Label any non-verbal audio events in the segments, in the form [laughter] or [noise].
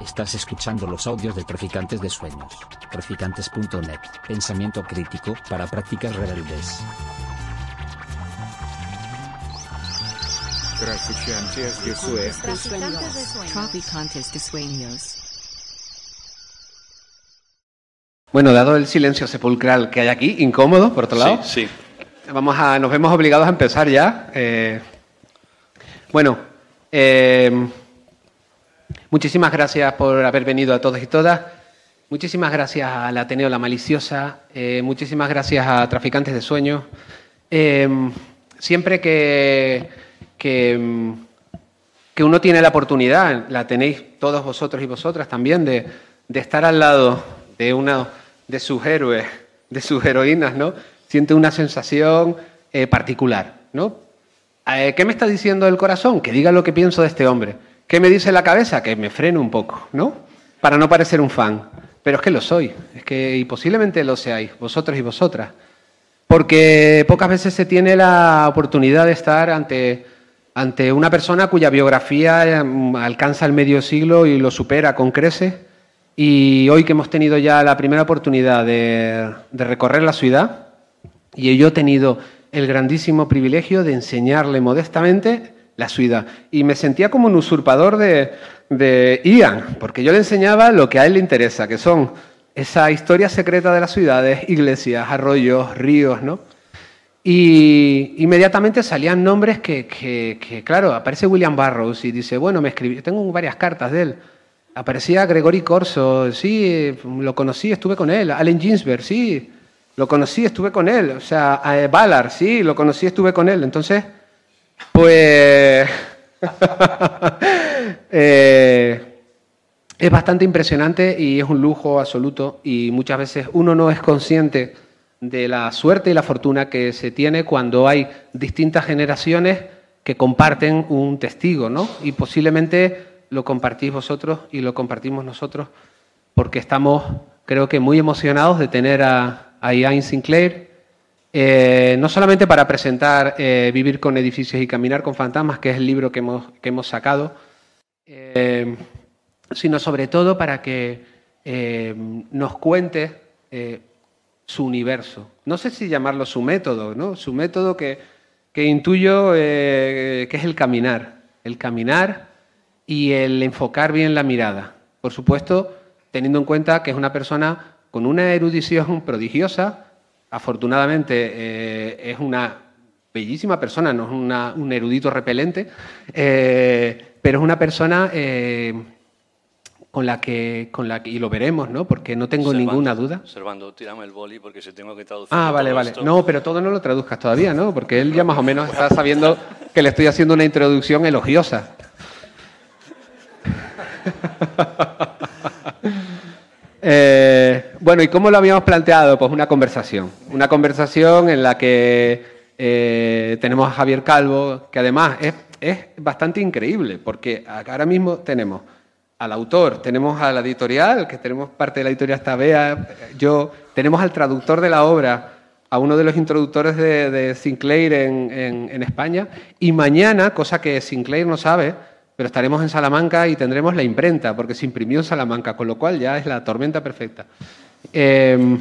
Estás escuchando los audios de Traficantes de Sueños. Traficantes.net. Pensamiento crítico para prácticas rebeldes. Traficantes de Sueños. Traficantes de sueños. Traficantes de sueños. Bueno, dado el silencio sepulcral que hay aquí, incómodo, por otro lado, Sí, sí. vamos a, nos vemos obligados a empezar ya. Eh, bueno, eh, muchísimas gracias por haber venido a todos y todas. Muchísimas gracias al Ateneo La Maliciosa. eh, muchísimas gracias a Traficantes de Sueños. Eh, siempre que, que, uno tiene la oportunidad, la tenéis todos vosotros y vosotras también, de, de estar al lado de una de sus héroes, de sus heroínas, ¿no? Siente una sensación eh, particular, ¿no? ¿Qué me está diciendo el corazón? Que diga lo que pienso de este hombre. ¿Qué me dice la cabeza? Que me frene un poco, ¿no? Para no parecer un fan. Pero es que lo soy, es que y posiblemente lo seáis, vosotros y vosotras. Porque pocas veces se tiene la oportunidad de estar ante, ante una persona cuya biografía mm, alcanza el medio siglo y lo supera con creces. Y hoy que hemos tenido ya la primera oportunidad de, de recorrer la ciudad, y yo he tenido el grandísimo privilegio de enseñarle modestamente la ciudad. Y me sentía como un usurpador de, Ian, porque yo le enseñaba lo que a él le interesa, que son esa historia secreta de las ciudades, iglesias, arroyos, ríos, ¿no? Y inmediatamente salían nombres que, que- claro, aparece William Burroughs y dice, bueno, me escribí, tengo varias cartas de él. Aparecía Gregory Corso, sí, lo conocí, estuve con él. Allen Ginsberg, sí, lo conocí, estuve con él. O sea, eh, Ballard, sí, lo conocí, estuve con él. Entonces, pues... [laughs] eh, es bastante impresionante y es un lujo absoluto y muchas veces uno no es consciente de la suerte y la fortuna que se tiene cuando hay distintas generaciones que comparten un testigo, ¿no? Y posiblemente lo compartís vosotros y lo compartimos nosotros porque estamos, creo que, muy emocionados de tener a, a Ian Sinclair, eh, no solamente para presentar eh, Vivir con edificios y caminar con fantasmas, que es el libro que hemos, que hemos sacado, eh, sino sobre todo para que nos cuente su universo. No sé si llamarlo su método, ¿no? Su método que, que intuyo que es el caminar. El caminar y el enfocar bien la mirada. Por supuesto, teniendo en cuenta que es una persona con una erudición prodigiosa, afortunadamente eh, es una bellísima persona, no es una- un erudito repelente, eh, pero es una persona eh, con la que, con la que, y lo veremos, ¿no? Porque no tengo Servando, ninguna duda. Servando, tírame el boli porque se tengo que traducir. Ah, todo vale, vale. esto. No, pero todo no lo traduzcas todavía, ¿no? Porque él ya más o menos está sabiendo que le estoy haciendo una introducción elogiosa. [laughs] Eh, bueno, ¿y cómo lo habíamos planteado? Pues una conversación. Una conversación en la que eh, tenemos a Javier Calvo, que además es, es bastante increíble, porque ahora mismo tenemos al autor, tenemos a la editorial, que tenemos parte de la editorial está Bea, yo, tenemos al traductor de la obra, a uno de los introductores de, Sinclair en- en España, y mañana, cosa que Sinclair no sabe, pero estaremos en Salamanca y tendremos la imprenta, porque se imprimió en Salamanca, con lo cual ya es la tormenta perfecta. Eh,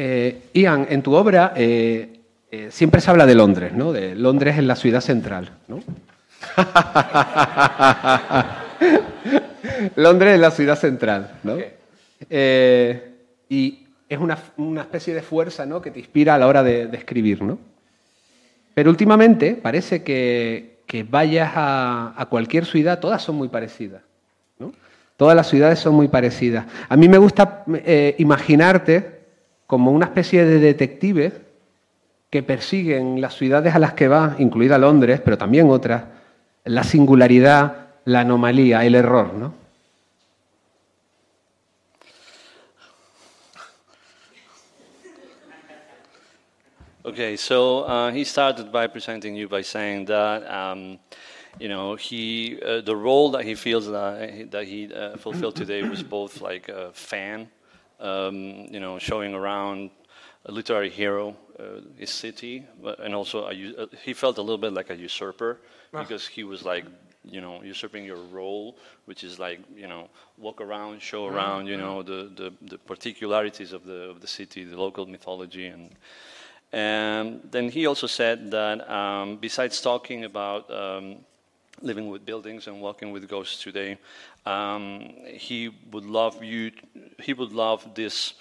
eh, Ian, en tu obra eh, eh, siempre se habla de Londres, ¿no? De Londres en la ciudad central, ¿no? [laughs] Londres es la ciudad central, ¿no? Y es una, una especie de fuerza, ¿no? Que te inspira a la hora de, de escribir, ¿no? Pero últimamente parece que, que vayas a, a cualquier ciudad, todas son muy parecidas, ¿no? Todas las ciudades son muy parecidas. A mí me gusta eh, imaginarte como una especie de detective que persiguen las ciudades a las que va, incluida Londres, pero también otras, la singularidad, la anomalía, el error, ¿no? Okay, so uh, he started by presenting you by saying that um, you know he uh, the role that he feels that he, that he uh, fulfilled today was both like a fan, um, you know, showing around a literary hero, uh, his city, but, and also a, uh, he felt a little bit like a usurper because he was like you know, usurping your role, which is like, you know, walk around, show around, you know, the, the, the particularities of the, of the city, the local mythology. And, and then he also said that um, besides talking about um, living with buildings and walking with ghosts today, um, he would love you, he would love this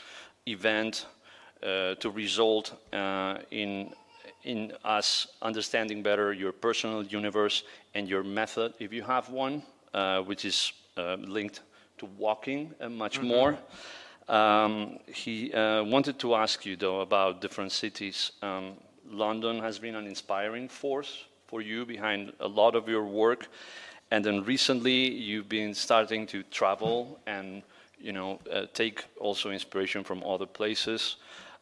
event uh, to result uh, in in us understanding better your personal universe and your method, if you have one, uh, which is uh, linked to walking and much Mm-hmm. more. Um, he uh, wanted to ask you, though, about different cities. Um, London has been an inspiring force for you behind a lot of your work. And then recently, you've been starting to travel and you know, uh, take also inspiration from other places.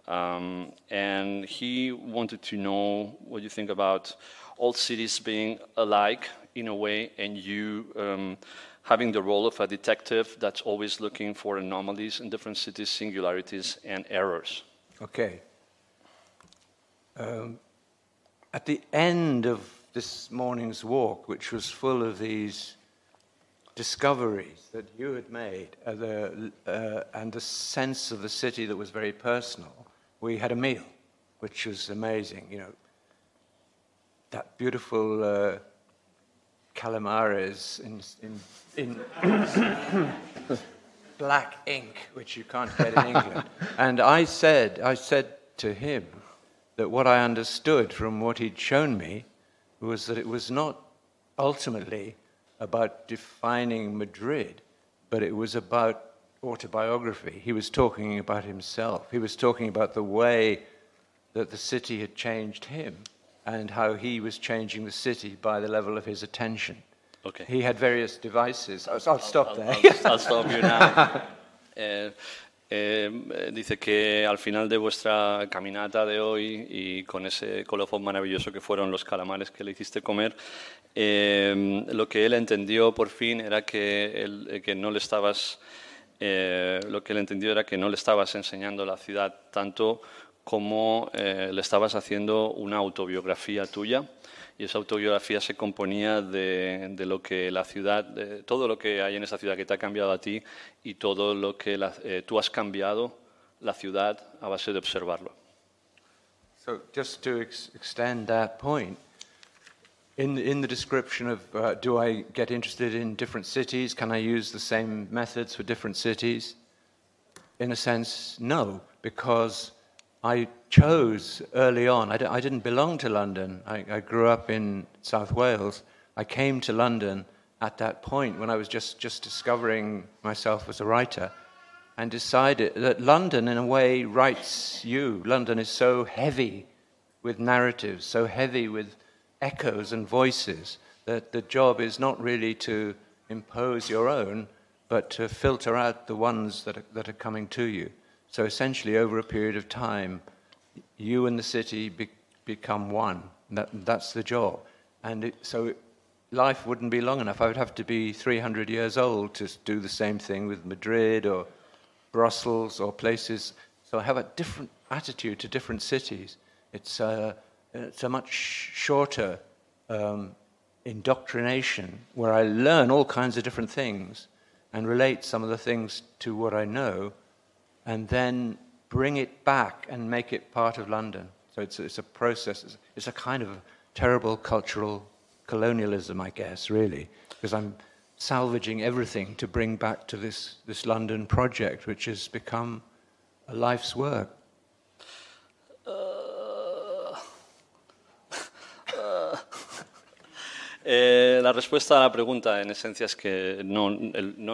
Um, and he wanted to know what you think about all cities being alike in a way, and you um, having the role of a detective that's always looking for anomalies in different cities, singularities, and errors. Okay. Um, at the end of this morning's walk, which was full of these discoveries that you had made uh, the, uh, and the sense of the city that was very personal, we had a meal, which was amazing. You know, that beautiful uh, calamares in, in, in [coughs] black ink, which you can't get in England. [laughs] and I said, I said to him that what I understood from what he'd shown me was that it was not ultimately about defining Madrid, but it was about autobiography. He was talking about himself. He was talking about the way that the city had changed him and how he was changing the city by the level of his attention. Okay. He had various devices. I'll, I'll stop I'll- there. I'll- I'll stop you now. [laughs] Eh, eh, dice que al final de vuestra caminata de hoy y con ese colofón maravilloso que fueron los calamares que le hiciste comer, eh, lo que él entendió por fin era que, él- eh, que no le estabas, eh, lo que él entendió era que no le estabas enseñando la ciudad tanto como eh, le estabas haciendo una autobiografía tuya y esa autobiografía se componía de, de lo que la ciudad, de todo lo que hay en esa ciudad que te ha cambiado a ti y todo lo que eh, tú has cambiado la ciudad a base de observarlo. So just to ex- extend that point, in in the description of uh, do I get interested in different cities? Can I use the same methods for different cities? In a sense, no, because I chose early on. I, d- I didn't belong to London. I, I grew up in South Wales. I came to London at that point when I was just, just discovering myself as a writer and decided that London, in a way, writes you. London is so heavy with narratives, so heavy with echoes and voices, that the job is not really to impose your own, but to filter out the ones that are, that are coming to you. So essentially, over a period of time, you and the city be, become one. That, that's the job. And it, so life wouldn't be long enough. I would have to be 300 years old to do the same thing with Madrid or Brussels or places. So I have a different attitude to different cities. It's a, it's a much shorter um, indoctrination where I learn all kinds of different things and relate some of the things to what I know and then bring it back and make it part of London. So it's, it's a process. It's, it's a kind of terrible cultural colonialism, I guess, really, because I'm salvaging everything to bring back to this, this London project, which has become a life's work. Eh, la respuesta a la pregunta, en esencia, es que no,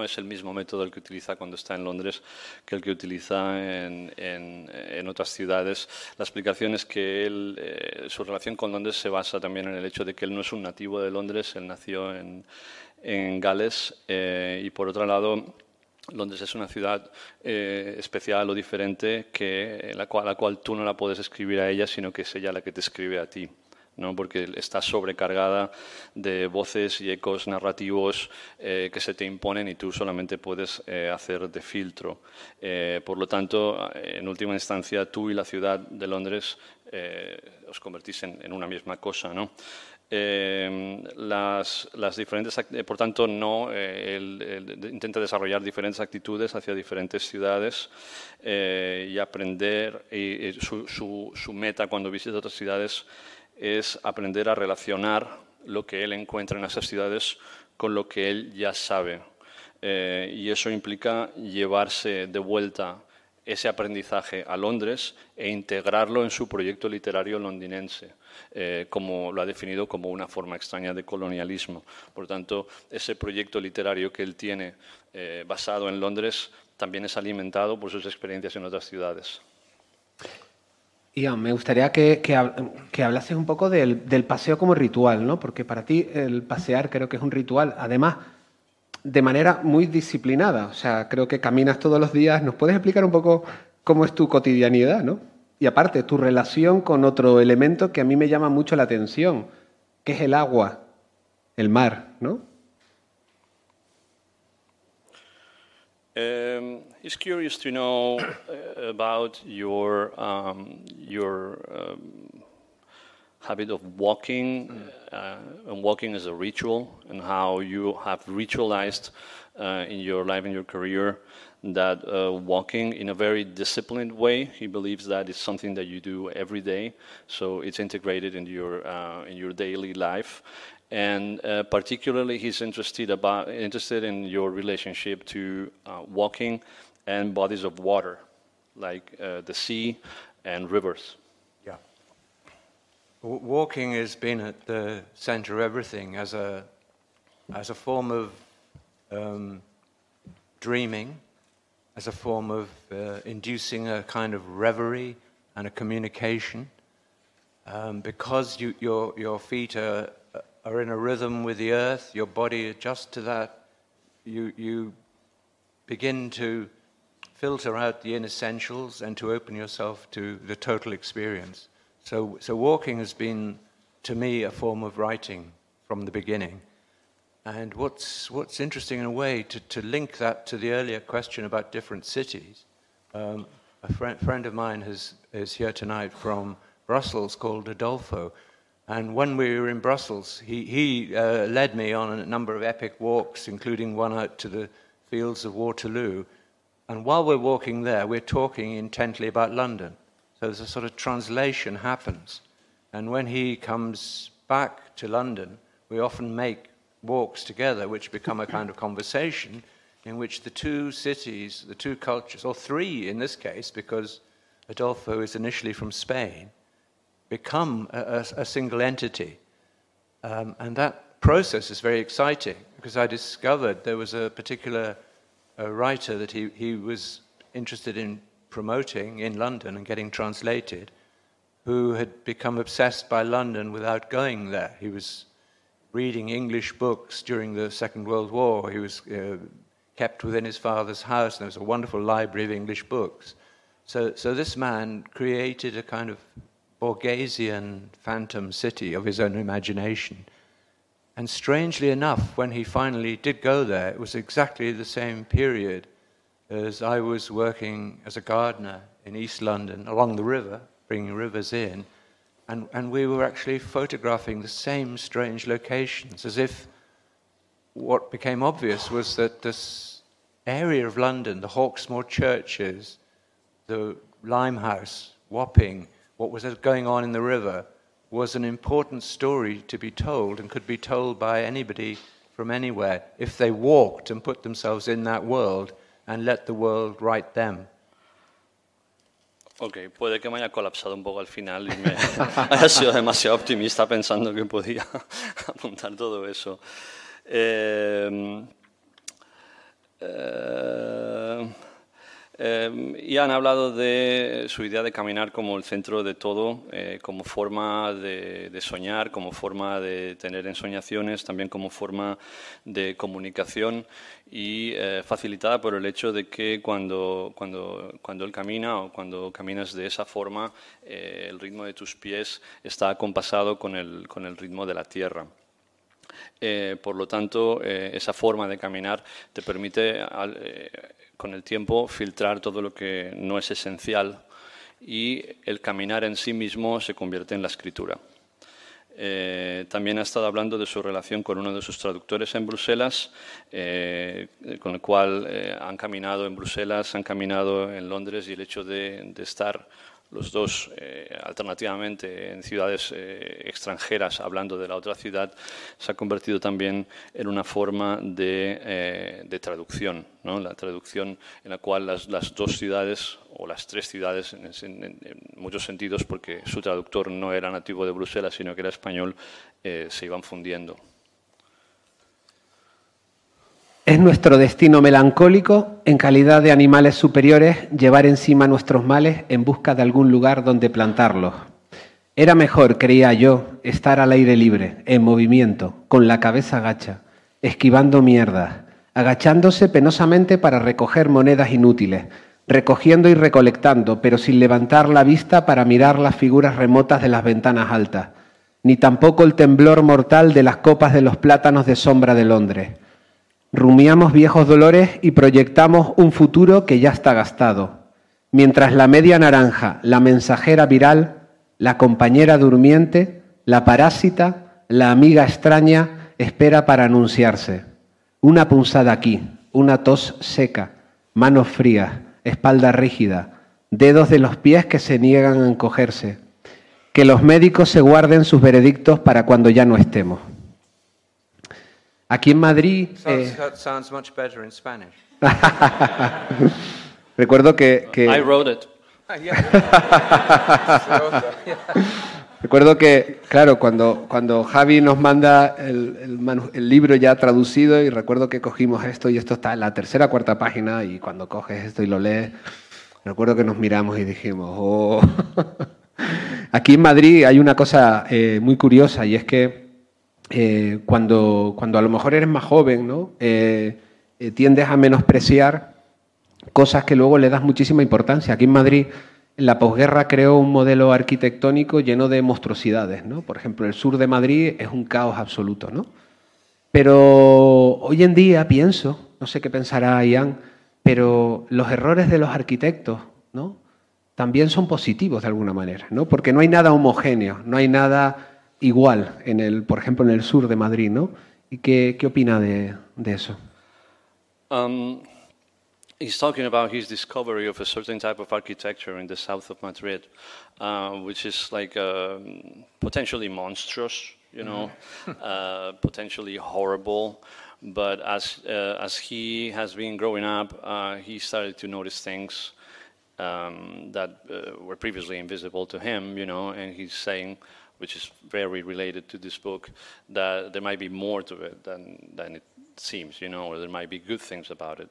es el mismo método el que utiliza cuando está en Londres que el que utiliza en, otras ciudades. La explicación es que eh, su relación con Londres se basa también en el hecho de que él no es un nativo de Londres, él nació en, Gales eh, y, por otro lado, Londres es una ciudad especial o diferente que la cual, la cual tú no la puedes escribir a ella, sino que es ella la que te escribe a ti. ¿No? porque está sobrecargada de voces y ecos narrativos eh, que se te imponen y tú solamente puedes eh, hacer de filtro. Eh, por lo tanto, en última instancia, tú y la ciudad de Londres eh, os convertís en, en una misma cosa. ¿no? Eh, las, las, diferentes, eh, por tanto, no eh, intenta desarrollar diferentes actitudes hacia diferentes ciudades eh, y aprender. Y, y su, su, su, meta cuando visita otras ciudades es aprender a relacionar lo que él encuentra en esas ciudades con lo que él ya sabe. Eh, y eso implica llevarse de vuelta ese aprendizaje a Londres e integrarlo en su proyecto literario londinense, eh, como lo ha definido como una forma extraña de colonialismo. Por tanto, ese proyecto literario que él tiene eh, basado en Londres también es alimentado por sus experiencias en otras ciudades. Ian, me gustaría que, que, que hablases un poco del, del, paseo como ritual, ¿no? Porque para ti el pasear creo que es un ritual, además de manera muy disciplinada. O sea, creo que caminas todos los días. ¿Nos puedes explicar un poco cómo es tu cotidianidad, ¿no? Y aparte, tu relación con otro elemento que a mí me llama mucho la atención, que es el agua, el mar, ¿no? Um, he's curious to know uh, about your um, your um, habit of walking uh, and walking as a ritual, and how you have ritualized uh, in your life and your career that uh, walking in a very disciplined way. He believes that it's something that you do every day, so it's integrated in your uh, in your daily life, and uh, particularly he's interested about interested in your relationship to uh, walking and bodies of water, like uh, the sea and rivers. Yeah, walking has been at the center of everything as a as a form of um, dreaming, as a form of uh, inducing a kind of reverie and a communication, um, because you, your your feet are are in a rhythm with the earth, your body adjusts to that, you, you begin to filter out the inessentials and to open yourself to the total experience. So, so walking has been, to me, a form of writing from the beginning. And what's, what's interesting in a way, to, to link that to the earlier question about different cities, um, a friend, friend of mine has, is here tonight from Brussels called Adolfo, and when we were in Brussels, he, he uh, led me on a number of epic walks, including one out to the fields of Waterloo. And while we're walking there, we're talking intently about London. So there's a sort of translation happens. And when he comes back to London, we often make walks together, which become a kind of conversation in which the two cities, the two cultures, or three in this case, because Adolfo is initially from Spain, become a, a, a single entity. Um, and that process is very exciting because I discovered there was a particular a writer that he, he was interested in promoting in London and getting translated who had become obsessed by London without going there. He was reading English books during the Second World War. He was uh, kept within his father's house, and there was a wonderful library of English books. So, so this man created a kind of Borgesian phantom city of his own imagination. And strangely enough, when he finally did go there, it was exactly the same period as I was working as a gardener in East London along the river, bringing rivers in. And, and we were actually photographing the same strange locations, as if what became obvious was that this area of London, the Hawksmoor churches, the Limehouse, Wapping, what was going on in the river was an important story to be told and could be told by anybody from anywhere if they walked and put themselves in that world and let the world write them. Ok, puede que me haya colapsado un poco al final y me [laughs] haya sido demasiado optimista pensando que podía [laughs] apuntar todo eso. Eh, eh, eh, y han hablado de su idea de caminar como el centro de todo, eh, como forma de, de, soñar, como forma de tener ensoñaciones, también como forma de comunicación y eh, facilitada por el hecho de que cuando, cuando, cuando él camina o cuando caminas de esa forma, eh, el ritmo de tus pies está acompasado con el, con el ritmo de la tierra. Eh, por lo tanto, eh, esa forma de caminar te permite eh, con el tiempo filtrar todo lo que no es esencial y el caminar en sí mismo se convierte en la escritura. También ha estado hablando de su relación con uno de sus traductores en Bruselas, con el cual han caminado en Bruselas, han caminado en Londres y el hecho de estar los dos eh, alternativamente en ciudades eh, extranjeras hablando de la otra ciudad se ha convertido también en una forma de, eh, traducción, ¿no? la traducción en la cual las, dos ciudades o las tres ciudades en, muchos sentidos porque su traductor no era nativo de Bruselas sino que era español se iban fundiendo. Es nuestro destino melancólico, en calidad de animales superiores, llevar encima nuestros males en busca de algún lugar donde plantarlos. Era mejor, creía yo, estar al aire libre, en movimiento, con la cabeza gacha, esquivando mierdas, agachándose penosamente para recoger monedas inútiles, recogiendo y recolectando, pero sin levantar la vista para mirar las figuras remotas de las ventanas altas, ni tampoco el temblor mortal de las copas de los plátanos de sombra de Londres. Rumiamos viejos dolores y proyectamos un futuro que ya está gastado, mientras la media naranja, la mensajera viral, la compañera durmiente, la parásita, la amiga extraña, espera para anunciarse. Una punzada aquí, una tos seca, manos frías, espalda rígida, dedos de los pies que se niegan a encogerse. Que los médicos se guarden sus veredictos para cuando ya no estemos. Aquí en Madrid. Sounds, eh... sounds much better in Spanish. [laughs] Recuerdo que, que. I wrote it. [laughs] [laughs] Recuerdo que, claro, cuando, cuando Javi nos manda el, el, el, libro ya traducido, y recuerdo que cogimos esto, y esto está en la tercera o cuarta página, y cuando coges esto y lo lees, recuerdo que nos miramos y dijimos, oh. Aquí en Madrid hay una cosa eh, muy curiosa, y es que eh, cuando, cuando a lo mejor eres más joven, ¿no? Eh, eh, tiendes a menospreciar cosas que luego le das muchísima importancia. Aquí en Madrid, la posguerra creó un modelo arquitectónico lleno de monstruosidades. ¿no? Por ejemplo, el sur de Madrid es un caos absoluto. ¿no? Pero hoy en día pienso, no sé qué pensará Ian, pero los errores de los arquitectos ¿no? también son positivos de alguna manera, ¿no? porque no hay nada homogéneo, no hay nada igual, en el, por ejemplo, en el sur de Madrid, ¿no? ¿Y qué, qué opina de, de eso? Um, he's talking about his discovery of a certain type of architecture in the south of Madrid, uh, which is like uh, potentially monstrous, you know, [laughs] uh, potentially horrible. But as uh, as he has been growing up, uh, he started to notice things um, that uh, were previously invisible to him, you know, and he's saying which is very related to this book, that there might be more to it than, than it seems, you know, or there might be good things about it.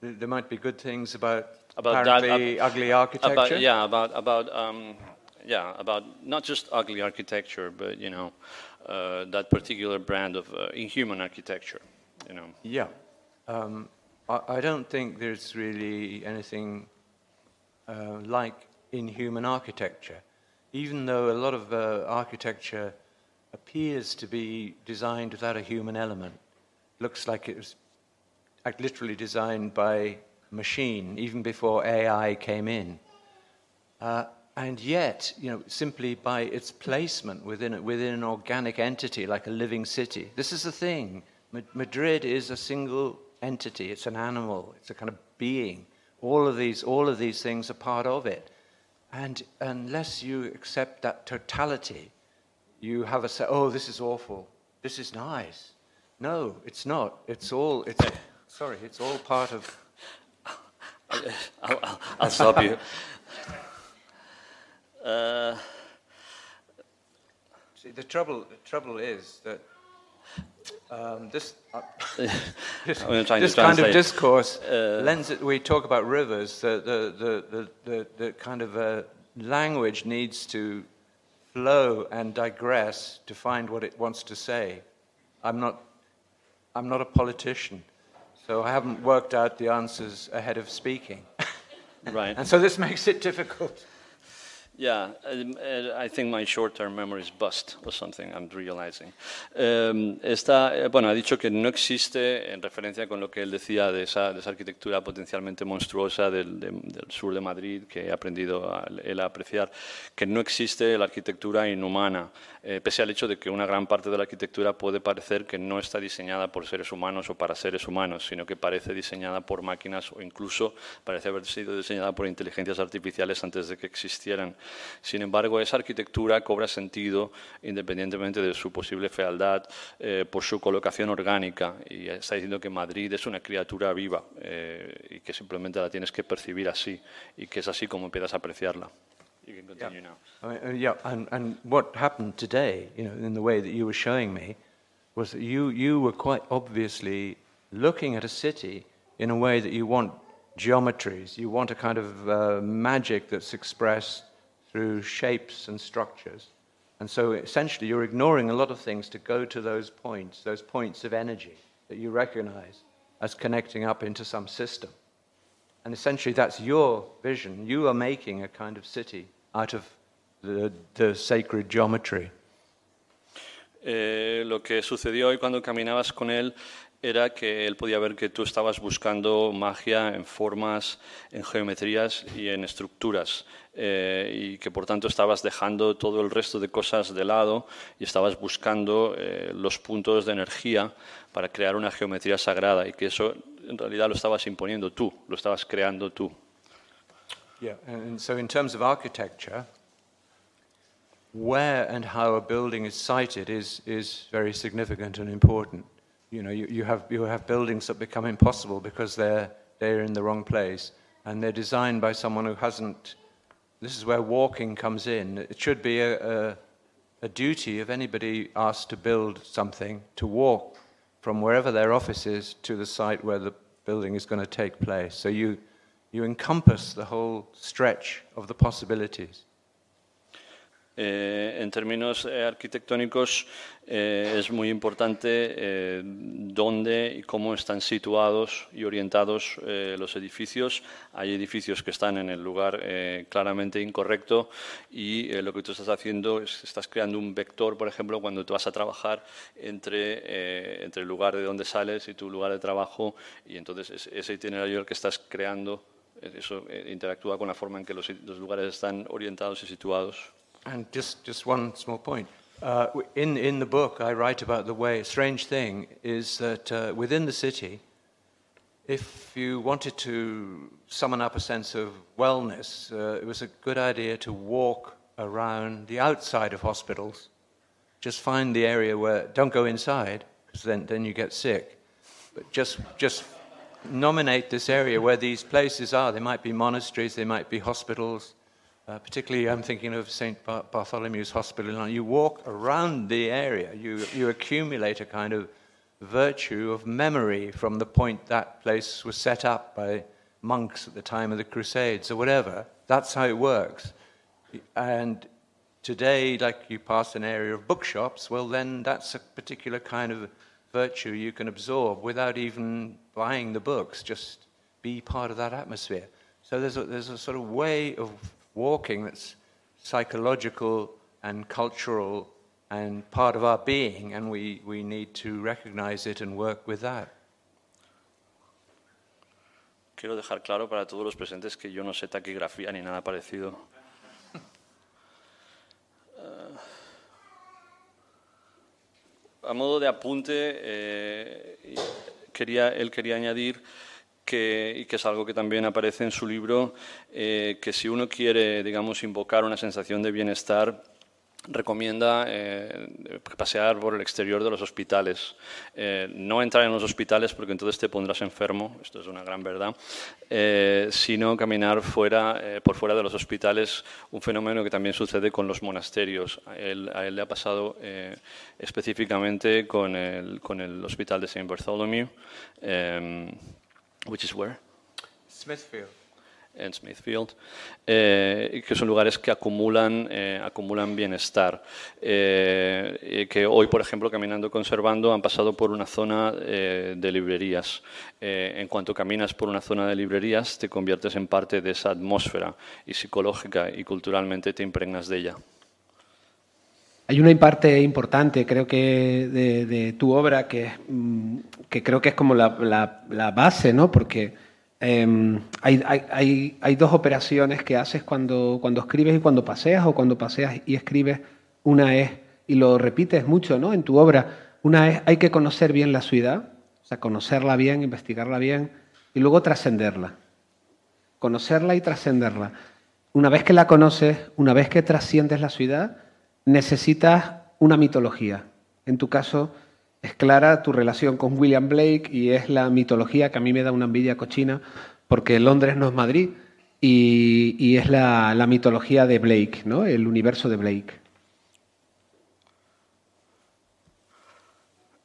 There might be good things about, about apparently that, ugly architecture. About, yeah, about about um, yeah, about not just ugly architecture, but you know, uh, that particular brand of uh, inhuman architecture. You know. Yeah, um, I, I, don't think there's really anything uh, like inhuman architecture even though a lot of uh, architecture appears to be designed without a human element, looks like it was literally designed by machine even before AI came in. Uh, and yet, you know, simply by its placement within, within an organic entity like a living city, this is the thing. Madrid is a single entity. It's an animal. It's a kind of being. All of these, all of these things are part of it. And unless you accept that totality, you have a say, oh, this is awful. This is nice. No, it's not. It's all, it's, sorry, it's all part of. [laughs] I'll, I'll, I'll stop you. Uh, [laughs] See, the trouble, the trouble is that um, this, uh, [laughs] this, this kind of discourse uh, lends it. We talk about rivers. The the the the, the kind of uh, language needs to flow and digress to find what it wants to say. I'm not. I'm not a politician, so I haven't worked out the answers ahead of speaking. [laughs] right. And so this makes it difficult. Yeah, um, uh, I think my short-term memory is bust or something, I'm realizing. Um, está, eh, bueno, ha dicho que no existe, en referencia con lo que él decía de esa, de esa arquitectura potencialmente monstruosa del, de- del sur de Madrid, que he aprendido a, él a apreciar, que no existe la arquitectura inhumana, eh, pese al hecho de que una gran parte de la arquitectura puede parecer que no está diseñada por seres humanos o para seres humanos, sino que parece diseñada por máquinas o incluso parece haber sido diseñada por inteligencias artificiales antes de que existieran. Sin embargo, esa arquitectura cobra sentido independientemente de su posible fealdad eh, por su colocación orgánica y está diciendo que Madrid es una criatura viva eh, y que simplemente la tienes que percibir así y que es así como empiezas a apreciarla. You can continue now. I mean, uh, yeah, and, and what happened today, you know, in the way that you were showing me, was that you, you were quite obviously looking at a city in a way that you want geometries, you want a kind of uh, magic that's expressed through shapes and structures. And so essentially you're ignoring a lot of things to go to those points, those points of energy that you recognize as connecting up into some system. And essentially, that's your vision. You are making a kind of city out of the, the sacred geometry. Eh, lo que sucedió hoy cuando caminabas con él era que él podía ver que tú estabas buscando magia en formas, en geometrías y en estructuras, eh, y que por tanto estabas dejando todo el resto de cosas de lado y estabas buscando eh, los puntos de energía para crear una geometría sagrada, y que eso en realidad lo estabas imponiendo tú, lo estabas creando tú. Yeah. And, so, in terms of architecture, where and how a building is sited is, is very significant and important. You know, you, you, have, you have buildings that become impossible because they're, they're in the wrong place and they're designed by someone who hasn't. This is where walking comes in. It should be a, a, a duty of anybody asked to build something to walk from wherever their office is to the site where the building is going to take place. So you, you encompass the whole stretch of the possibilities. Eh, en términos eh, arquitectónicos eh, es muy importante dónde y cómo están situados y orientados los edificios. Hay edificios que están en el lugar claramente incorrecto y lo que tú estás haciendo es estás creando un vector, por ejemplo, cuando tú vas a trabajar entre, entre el lugar de donde sales y tu lugar de trabajo y entonces es- ese itinerario que estás creando, eso interactúa con la forma en que los lugares están orientados y situados. And just, just one small point. Uh, in, in the book, I write about the way, a strange thing is that uh, within the city, if you wanted to summon up a sense of wellness, uh, it was a good idea to walk around the outside of hospitals. Just find the area where, don't go inside, because then, then you get sick. But just, just nominate this area where these places are. They might be monasteries, they might be hospitals. Uh, particularly, I'm thinking of St. Bar- Bartholomew's Hospital. in London. You walk around the area, you, you accumulate a kind of virtue of memory from the point that place was set up by monks at the time of the Crusades or whatever. That's how it works. And today, like you pass an area of bookshops, well, then that's a particular kind of virtue you can absorb without even buying the books. Just be part of that atmosphere. So there's a, there's a sort of way of walking that's psychological and cultural and part of our being, and we, we need to recognize it and work with that. Quiero dejar claro para todos los presentes que yo no sé taquigrafía ni nada parecido. Eh, a modo de apunte, eh, quería, él quería añadir que, y que es algo que también aparece en su libro, eh, que si uno quiere, digamos, invocar una sensación de bienestar, recomienda eh, pasear por el exterior de los hospitales. Eh, no entrar en los hospitales porque entonces te pondrás enfermo, esto es una gran verdad, eh, sino caminar fuera, eh, por fuera de los hospitales, un fenómeno que también sucede con los monasterios. A él, a él le ha pasado eh, específicamente con el, con el hospital de St. Bartholomew, eh, which is where? Smithfield. en Smithfield, eh, que son lugares que acumulan, eh, acumulan bienestar. Eh, que hoy, por ejemplo, caminando conservando, han pasado por una zona de librerías. en cuanto caminas por una zona de librerías, te conviertes en parte de esa atmósfera y psicológica y culturalmente te impregnas de ella. Hay una parte importante, creo que, de, tu obra que, mm, que, creo que es como la, base, ¿no? Porque em, hay, hay, hay, dos operaciones que haces cuando, cuando escribes y cuando paseas, o cuando paseas y escribes. Una es, y lo repites mucho, ¿no? En tu obra, una es, hay que conocer bien la ciudad, o sea, conocerla bien, investigarla bien, y luego trascenderla. Conocerla y trascenderla. Una vez que la conoces, una vez que trasciendes la ciudad, necesitas una mitología. En tu caso, es clara tu relación con William Blake y es la mitología que a mí me da una envidia cochina porque Londres no es Madrid y, es la, mitología de Blake, ¿no? el universo de Blake.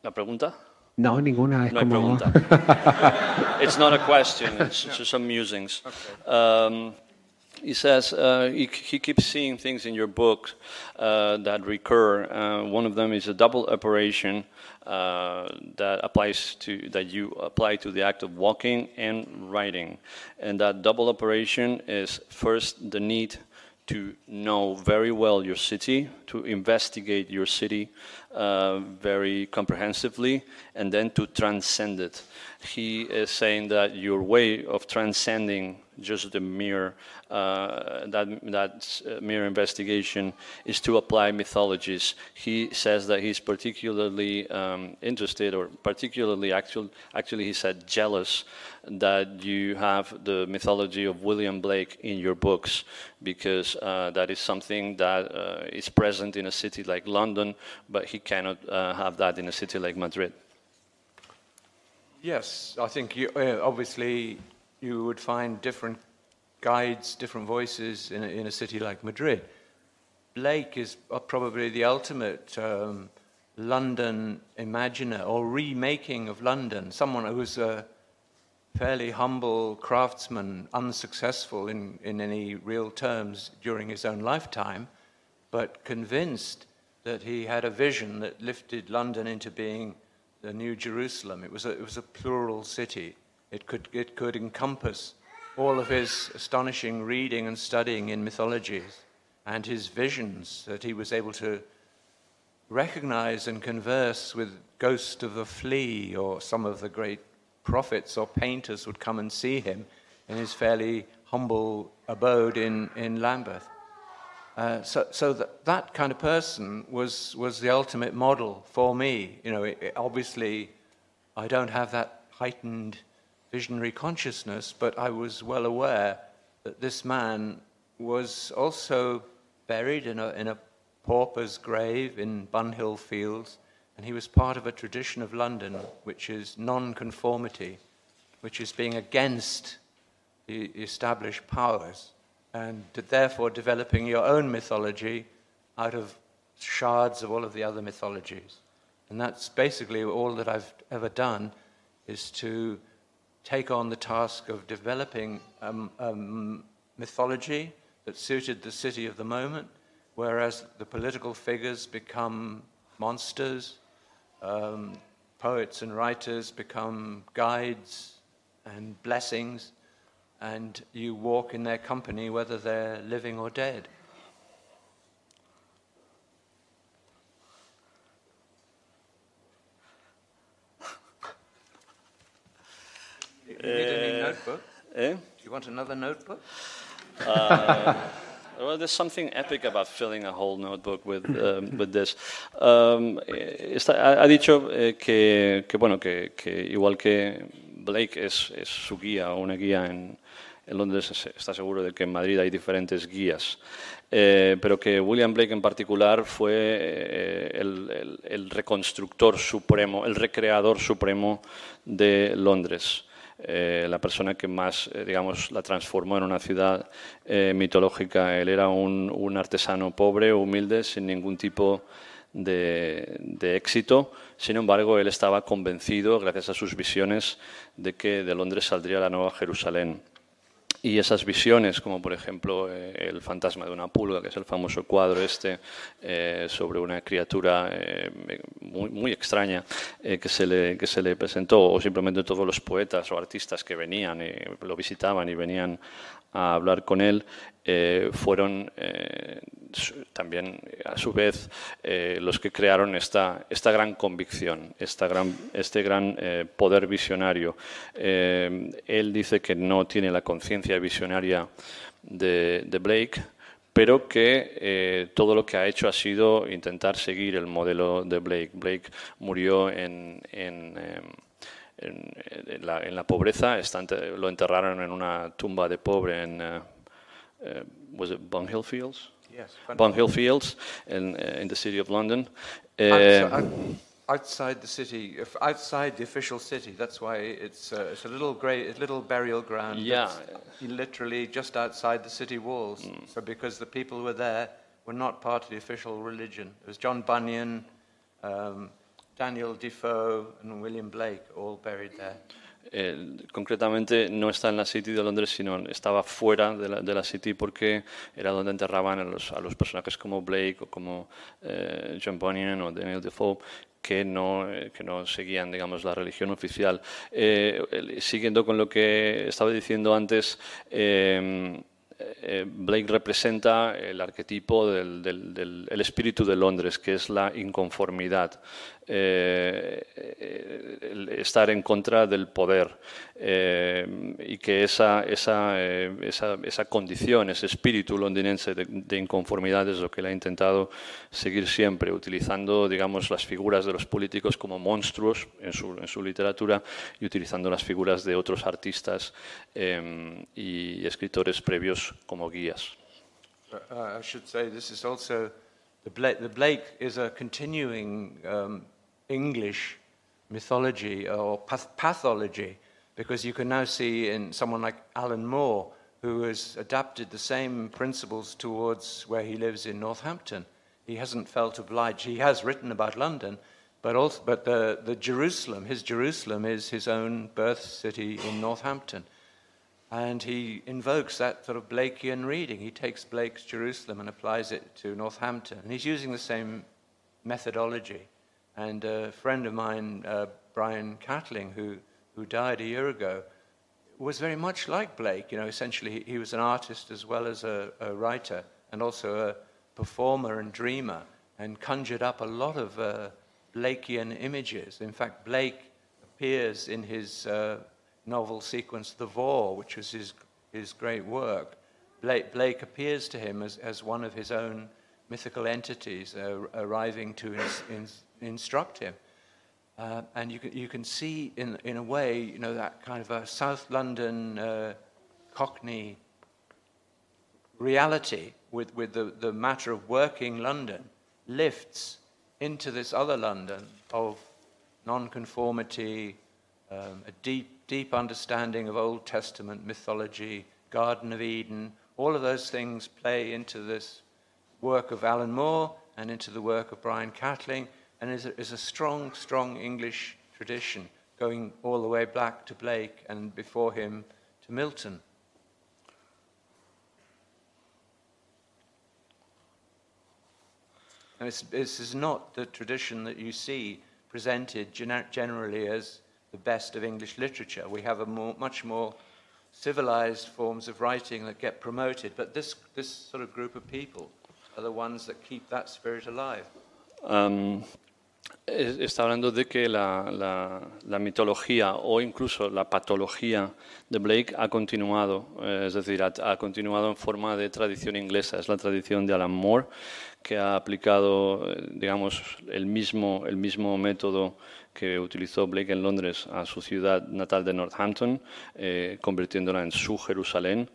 ¿La pregunta? No, ninguna. Es no como... hay pregunta. [laughs] it's not a question, it's just some musings. Um, he says uh, he, he, keeps seeing things in your book uh, that recur. Uh, one of them is a double operation uh, that applies to that you apply to the act of walking and writing, and that double operation is first the need to know very well your city, to investigate your city uh, very comprehensively, and then to transcend it. He is saying that your way of transcending just the mere uh, that that uh, mere investigation is to apply mythologies. He says that he's particularly um, interested, or particularly actual, actually, he said jealous that you have the mythology of William Blake in your books, because uh, that is something that uh, is present in a city like London, but he cannot uh, have that in a city like Madrid. Yes, I think you, uh, obviously you would find different guides, different voices in a, in a city like Madrid. Blake is uh, probably the ultimate um, London imaginer or remaking of London, someone who's a fairly humble craftsman, unsuccessful in, in any real terms during his own lifetime, but convinced that he had a vision that lifted London into being the New Jerusalem. It was a, it was a plural city. It could, it could encompass all of his astonishing reading and studying in mythologies and his visions that he was able to recognize and converse with ghost of the flea or some of the great prophets or painters would come and see him in his fairly humble abode in, in Lambeth. Uh, so so that, that kind of person was, was the ultimate model for me. You know, it, it, obviously, I don't have that heightened visionary consciousness, but I was well aware that this man was also buried in a, in a pauper's grave in Bunhill Fields, and he was part of a tradition of London which is non-conformity, which is being against the established powers, and therefore developing your own mythology out of shards of all of the other mythologies. And that's basically all that I've ever done is to take on the task of developing a mythology that suited the city of the moment, whereas the political figures become monsters, um, poets and writers become guides and blessings, and you walk in their company whether they're living or dead. You need a new notebook? Eh? Do you want another notebook? Uh, well, there's something epic about filling a whole notebook with, um, with this. Um, está, ha, dicho eh, que, que, bueno, que, que, igual que Blake es, su guía o una guía en, Londres, está seguro de que en Madrid hay diferentes guías. Eh, pero que William Blake en particular fue eh, el, reconstructor supremo, el recreador supremo de Londres. Eh, la persona que más, digamos, la transformó en una ciudad mitológica. Él era un, un, artesano pobre, humilde, sin ningún tipo de, de, éxito. Sin embargo, él estaba convencido, gracias a sus visiones, de que de Londres saldría la nueva Jerusalén. y esas visiones, como por ejemplo eh, el fantasma de una pulga, que es el famoso cuadro este eh, sobre una criatura eh, muy, muy, extraña que, se le, que se le presentó, o simplemente todos los poetas o artistas que venían y lo visitaban y venían a hablar con él, fueron también a su vez los que crearon esta, esta gran convicción, esta gran, este gran poder visionario. él dice que no tiene la conciencia visionaria de, Blake, pero que eh, todo lo que ha hecho ha sido intentar seguir el modelo de Blake. Blake murió en, en, em, la, pobreza, lo enterraron en una tumba de pobre en uh, was it Bunhill Fields? Yes, Bunhill Fields in, in the city of London. outside the city, outside the official city. That's why it's, uh, it's a little grey, a little burial ground. Yeah. literally just outside the city walls. Mm. So because the people who were there were not part of the official religion. It was John Bunyan, um, Daniel Defoe, and William Blake all buried there. Eh, concretamente no está en la City de Londres, sino estaba fuera de la, City porque era donde enterraban a los, personajes como Blake o como eh, John Bunyan o Daniel Defoe que no, eh, que no seguían digamos, la religión oficial. Siguiendo con lo que estaba diciendo antes, eh, Blake representa el arquetipo del, del, del el espíritu de Londres, que es la inconformidad. Eh, estar en contra del poder eh, y que esa, esa, eh, esa, esa, condición, ese espíritu londinense de, inconformidad es lo que él ha intentado seguir siempre, utilizando digamos, las figuras de los políticos como monstruos en su, en su literatura y utilizando las figuras de otros artistas y escritores previos como guías. Uh, I should say this is also the Blake, the Blake is a continuing um, English mythology or path pathology, because you can now see in someone like Alan Moore, who has adapted the same principles towards where he lives in Northampton. He hasn't felt obliged. He has written about London, but also, but the, the Jerusalem, his Jerusalem is his own birth city in Northampton. And he invokes that sort of Blakean reading. He takes Blake's Jerusalem and applies it to Northampton. And he's using the same methodology. And a friend of mine, uh, Brian Catling, who, who died a year ago, was very much like Blake. You know, essentially, he, was an artist as well as a, a, writer and also a performer and dreamer and conjured up a lot of uh, images. In fact, Blake appears in his uh, novel sequence, The Vorrh, which was his, his great work. Blake, Blake appears to him as, as one of his own mythical entities arriving to ins, ins, instruct him. Uh, and you can, you can see, in, in a way, you know, that kind of a South London uh, Cockney reality with, with the, the matter of working London lifts into this other London of nonconformity, um, a deep, deep understanding of Old Testament mythology, Garden of Eden. All of those things play into this work of Alan Moore and into the work of Brian Catling and is a, is a strong, strong English tradition going all the way back to Blake and before him to Milton. And this is not the tradition that you see presented gener- generally as the best of English literature. We have a more, much more civilized forms of writing that get promoted, but this, this sort of group of people are the ones that keep that spirit alive. Um, está hablando de que la, la, la, mitología o incluso la patología de Blake ha continuado, eh, es decir, ha, ha, continuado en forma de tradición inglesa. Es la tradición de Alan Moore que ha aplicado, eh, digamos, el mismo, el mismo método que utilizó Blake en Londres a su ciudad natal de Northampton, eh, convirtiéndola en su Jerusalén.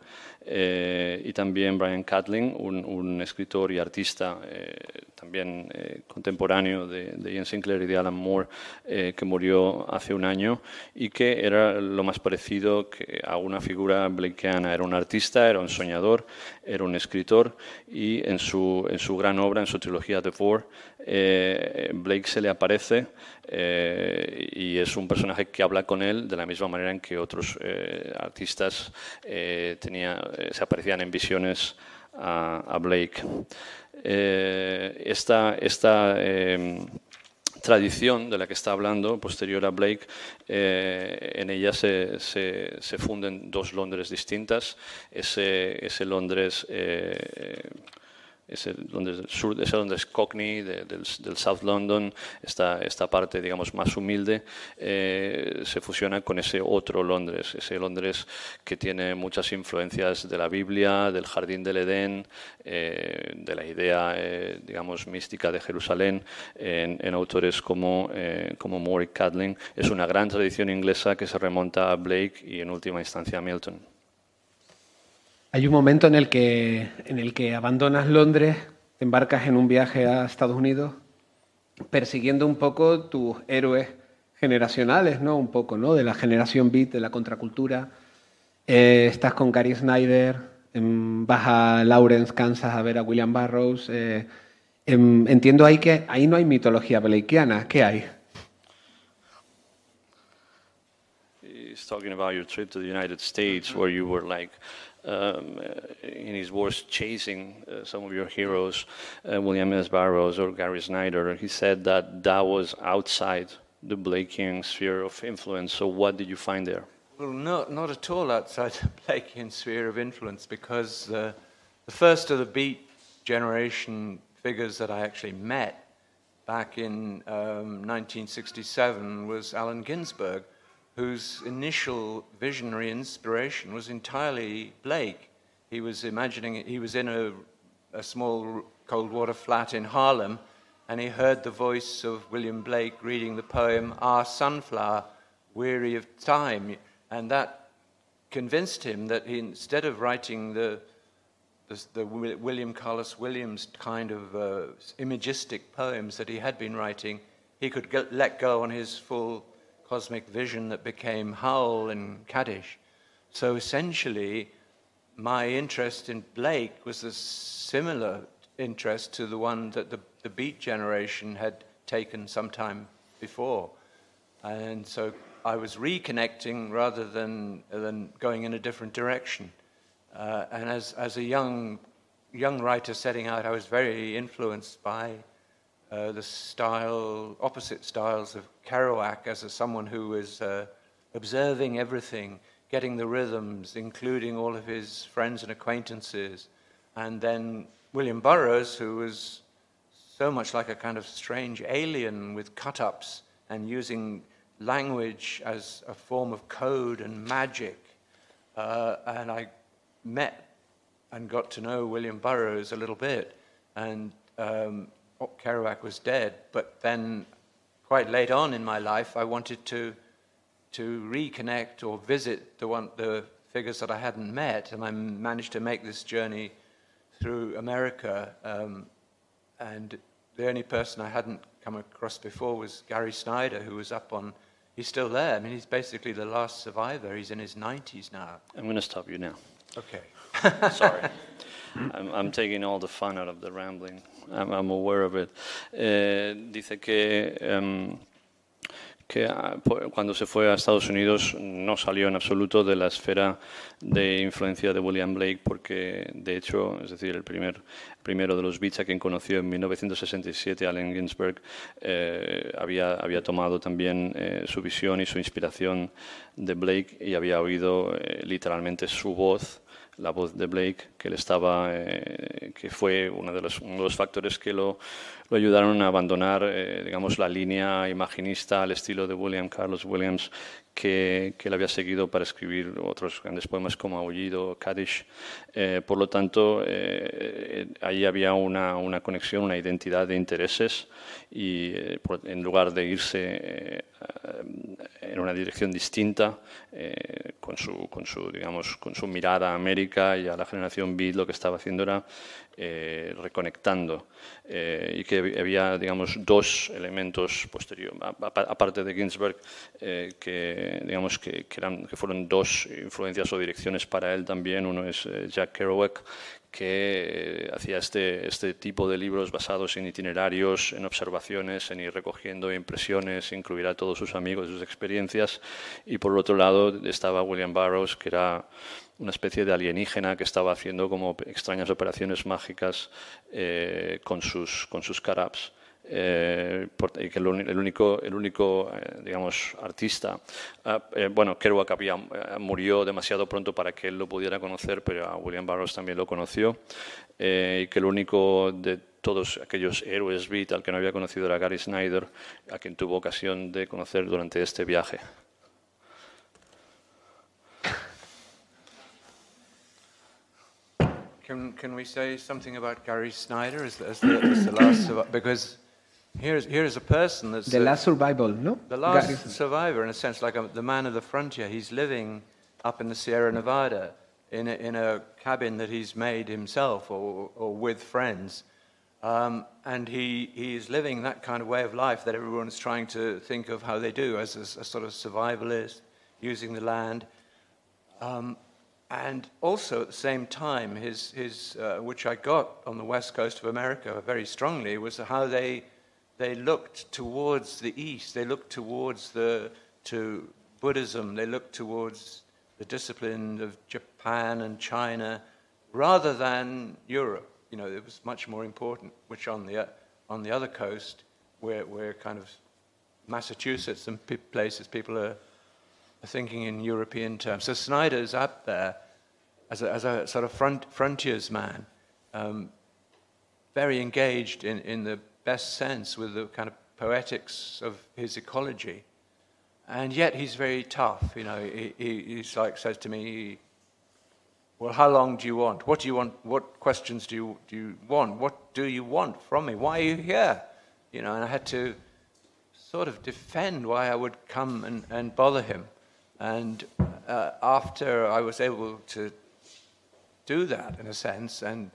Eh, y también Brian Catling, un, un escritor y artista eh, también eh, contemporáneo de, de, Ian Sinclair y de Alan Moore, eh, que murió hace un año y que era lo más parecido que a una figura blakeana. Era un artista, era un soñador, era un escritor y en su, en su gran obra en su trilogía The Four. Eh, Blake se le aparece eh, y es un personaje que habla con él de la misma manera en que otros eh, artistas tenía, se aparecían en visiones a, Blake. Esta esta eh, tradición de la que está hablando, posterior a Blake, en ella se, se, funden dos Londres distintas. Ese, ese Londres ese del sur, ese Londres Cockney de- del, South London, esta, esta parte, digamos, más humilde, eh, se fusiona con ese otro Londres, ese Londres que tiene muchas influencias de la Biblia, del Jardín del Edén, eh, de la idea, eh, digamos, mística de Jerusalén, en, autores como, como Moore Cadling. Es una gran tradición inglesa que se remonta a Blake y, en última instancia, a Milton. Hay un momento en el que, en el que abandonas Londres, te embarcas en un viaje a Estados Unidos, persiguiendo un poco tus héroes generacionales, ¿no? Un poco, ¿no? De la generación beat, de la contracultura. Eh, estás con Gary Snyder, em, vas a Lawrence, Kansas, a ver a William Burroughs. eh, em, entiendo ahí que ahí no hay mitología blakeiana. ¿Qué hay? Talking about your trip to the United States, where you were like, um, uh, in his words, chasing uh, some of your heroes, uh, William S. Burroughs or Gary Snyder. He said that that was outside the Blakean sphere of influence. So, what did you find there? Well, no, not at all outside the [laughs] Blakean sphere of influence, because uh, the first of the Beat generation figures that I actually met back in um, 1967 was Allen Ginsberg, whose initial visionary inspiration was entirely Blake. He was imagining, he was in a, a small cold water flat in Harlem, and he heard the voice of William Blake reading the poem Our Sunflower, Weary of Time. And that convinced him that he, instead of writing the, the, the William Carlos Williams kind of uh, imagistic poems that he had been writing, he could get, let go on his full cosmic vision that became Howl and Kaddish. So essentially, my interest in Blake was a similar interest to the one that the, the Beat generation had taken some time before. And so I was reconnecting rather than, than going in a different direction. Uh, and as, as a young, young writer setting out, I was very influenced by uh, the style, opposite styles of Kerouac as a, someone who was uh, observing everything, getting the rhythms, including all of his friends and acquaintances. And then William Burroughs, who was so much like a kind of strange alien with cut ups and using language as a form of code and magic. Uh, and I met and got to know William Burroughs a little bit. And um, Kerouac was dead, but then quite late on in my life, I wanted to, to reconnect or visit the, one, the figures that I hadn't met, and I managed to make this journey through America. Um, and the only person I hadn't come across before was Gary Snyder, who was up on. He's still there. I mean, he's basically the last survivor. He's in his 90s now. I'm going to stop you now. Okay. [laughs] Sorry. I'm, I'm taking all the fun out of the rambling. I'm, I'm aware of it. Eh, dice que, em, ah, po- cuando se fue a Estados Unidos no salió en absoluto de la esfera de influencia de William Blake porque, de hecho, es decir, el primer, primero de los beats a quien conoció en 1967, Allen Ginsberg, eh, había, había tomado también eh, su visión y su inspiración de Blake y había oído eh, literalmente su voz la voz de Blake, que, le estaba, eh, que fue uno de, los, factores que lo, ayudaron a abandonar eh, digamos, la línea imaginista al estilo de William Carlos Williams, que, que él había seguido para escribir otros grandes poemas como Aullido, Kaddish. Eh, por lo tanto, eh, ahí había una, conexión, una identidad de intereses y en lugar de irse en una dirección distinta, eh, con, su, con, su, digamos, con su mirada a América y a la generación beat, lo que estaba haciendo era eh, reconectando. eh, y que había, digamos, dos elementos posteriores, aparte de Ginsberg, eh, que, digamos, que, que, eran, que fueron dos influencias o direcciones para él también. Uno es eh, Jack Kerouac, que eh, hacía este, este tipo de libros basados en itinerarios, en observaciones, en ir recogiendo impresiones, incluir a todos sus amigos, sus experiencias. Y por otro lado estaba William Burroughs, que era una especie de alienígena que estaba haciendo como extrañas operaciones mágicas eh, con sus, con sus carabs. Eh, que el, único, el único eh, digamos, artista, ah, eh, bueno, Kerouac había, murió demasiado pronto para que él lo pudiera conocer, pero a William Burroughs también lo conoció, y que el único de todos aquellos héroes beat al que no había conocido era Gary Snyder, a quien tuvo ocasión de conocer durante este viaje. Can, can we say something about Gary Snyder as, as, the, as the last, because Here's, here's a person that's the last survival, no? The last survivor, in a sense, like a, the man of the frontier. He's living up in the Sierra Nevada in a, in a cabin that he's made himself or, or with friends. Um, and he, he's living that kind of way of life that everyone is trying to think of how they do as a, a sort of survivalist, using the land. Um, and also at the same time, his, his, uh, which I got on the west coast of America very strongly, was how they they looked towards the east, they looked towards the, to Buddhism, they looked towards the discipline of Japan and China rather than Europe. You know, it was much more important, which on the, on the other coast, where, where kind of Massachusetts and places people are, are thinking in European terms. So Snyder's up there as a, as a sort of front, frontiersman, um, very engaged in, in the best sense with the kind of poetics of his ecology. And yet he's very tough. You know, he, he, he's like says to me, "Well, how long do you want? What do you want? What questions do you do you want? What do you want from me? Why are you here?" You know, and I had to sort of defend why I would come and, and bother him. And uh, after I was able to do that, in a sense, and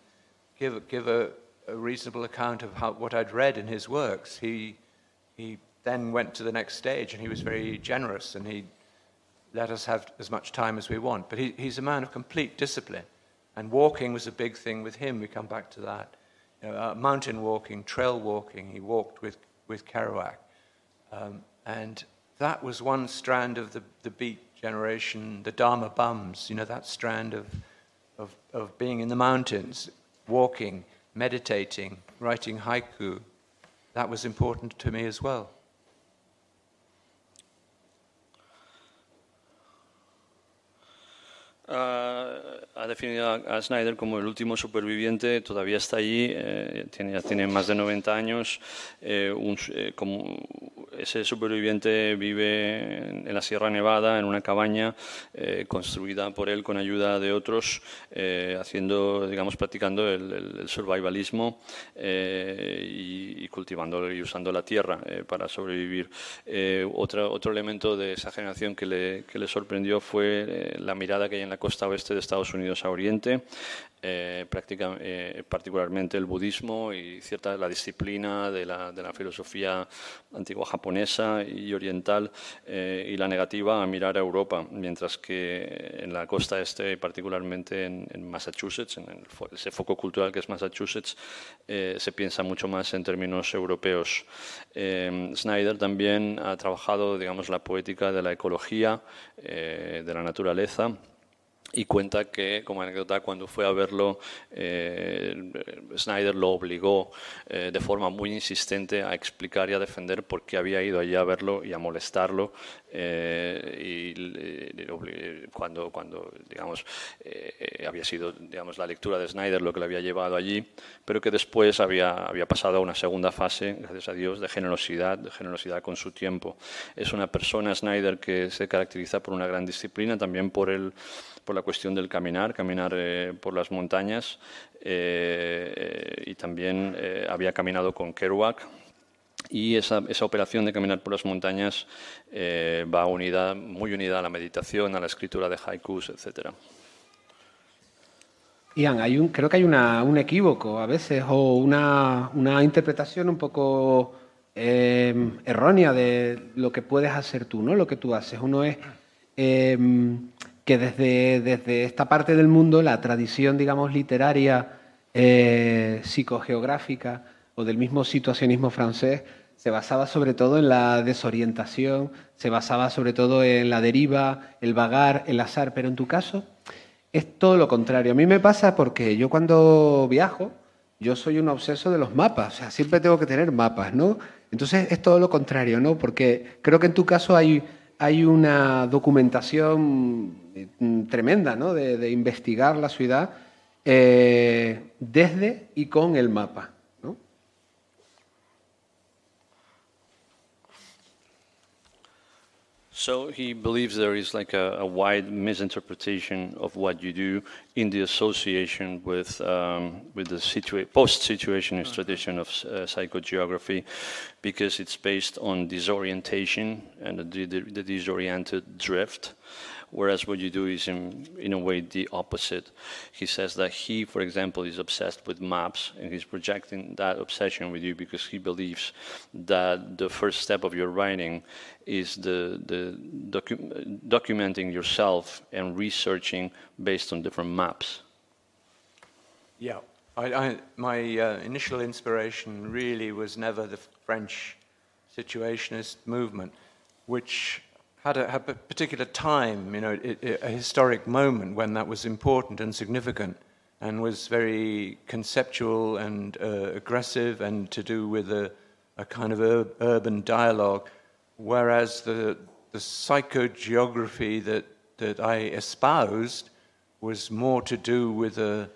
give give a, a reasonable account of how, what I'd read in his works, he, he then went to the next stage and he was very generous and he let us have as much time as we want. But he, he's a man of complete discipline. And walking was a big thing with him. We come back to that. You know, uh, mountain walking, trail walking, he walked with, with Kerouac. Um, and that was one strand of the, the beat generation, the Dharma bums, you know, that strand of, of, of being in the mountains, walking, meditating, writing haiku, that was important to me as well. Uh, ha definido a, Snyder como el último superviviente, todavía está allí, eh, tiene, ya tiene más de 90 años. Eh, eh, como ese superviviente vive en, la Sierra Nevada, en una cabaña construida por él con ayuda de otros, haciendo, digamos, practicando el, survivalismo y, cultivando y usando la tierra para sobrevivir. otro, otro elemento de esa generación que le, que le sorprendió fue la mirada que hay en la costa oeste de Estados Unidos a Oriente, eh, eh, particularmente el budismo y cierta la disciplina de la, filosofía antigua japonesa y oriental eh, y la negativa a mirar a Europa, mientras que en la costa este, particularmente en, Massachusetts, en ese foco cultural que es Massachusetts, se piensa mucho más en términos europeos. Snyder también ha trabajado, digamos, la poética de la ecología, de la naturaleza y cuenta que, como anécdota, cuando fue a verlo, eh, Snyder lo obligó eh, de forma muy insistente a explicar y a defender por qué había ido allí a verlo y a molestarlo. Eh, y cuando, cuando digamos, había sido digamos, la lectura de Snyder lo que le había llevado allí, pero que después había, había pasado a una segunda fase, gracias a Dios, de generosidad, de generosidad con su tiempo. Es una persona, Snyder, que se caracteriza por una gran disciplina, también por el por la cuestión del caminar, caminar eh, por las montañas eh, y también eh, había caminado con Kerouac. Y esa, esa, operación de caminar por las montañas va unida, muy unida a la meditación, a la escritura de haikus, etc. Ian, hay un, creo que hay una, un equívoco a veces o una, una interpretación un poco errónea de lo que puedes hacer tú, ¿no? Lo que tú haces. Uno es que desde, desde esta parte del mundo la tradición, digamos, literaria, eh, psicogeográfica o del mismo situacionismo francés se basaba sobre todo en la desorientación, se basaba sobre todo en la deriva, el vagar, el azar, pero en tu caso es todo lo contrario. A mí me pasa porque yo cuando viajo, yo soy un obseso de los mapas, o sea, siempre tengo que tener mapas, ¿no? Entonces es todo lo contrario, ¿no? Porque creo que en tu caso hay, hay una documentación mm, tremenda, ¿no? De, investigar la ciudad eh, desde y con el mapa. So he believes there is like a, a, wide misinterpretation of what you do in the association with um, with the situa- post-situationist tradition of uh, psychogeography, because it's based on disorientation and the, the, the disoriented drift whereas what you do is in, in a way the opposite. He says that he, for example, is obsessed with maps and he's projecting that obsession with you because he believes that the first step of your writing is the, the docu- documenting yourself and researching based on different maps. Yeah, I, I, my uh, initial inspiration really was never the French situationist movement, which had a, had a particular time, you know, a historic moment when that was important and significant and was very conceptual and uh, aggressive and to do with a, a kind of ur- urban dialogue, whereas the, the psychogeography that, that I espoused was more to do with a,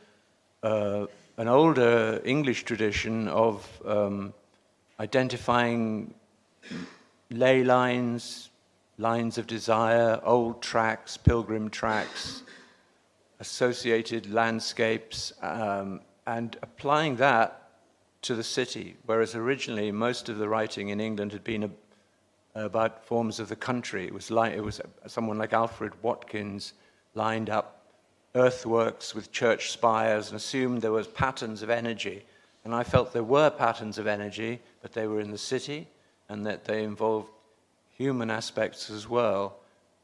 uh, an older English tradition of um, identifying ley lines, lines of desire, old tracks, pilgrim tracks, associated landscapes, um, and applying that to the city, whereas originally most of the writing in England had been a, about forms of the country. It was, like, it was someone like Alfred Watkins lined up earthworks with church spires and assumed there was patterns of energy. And I felt there were patterns of energy, but they were in the city and that they involved human aspects as well.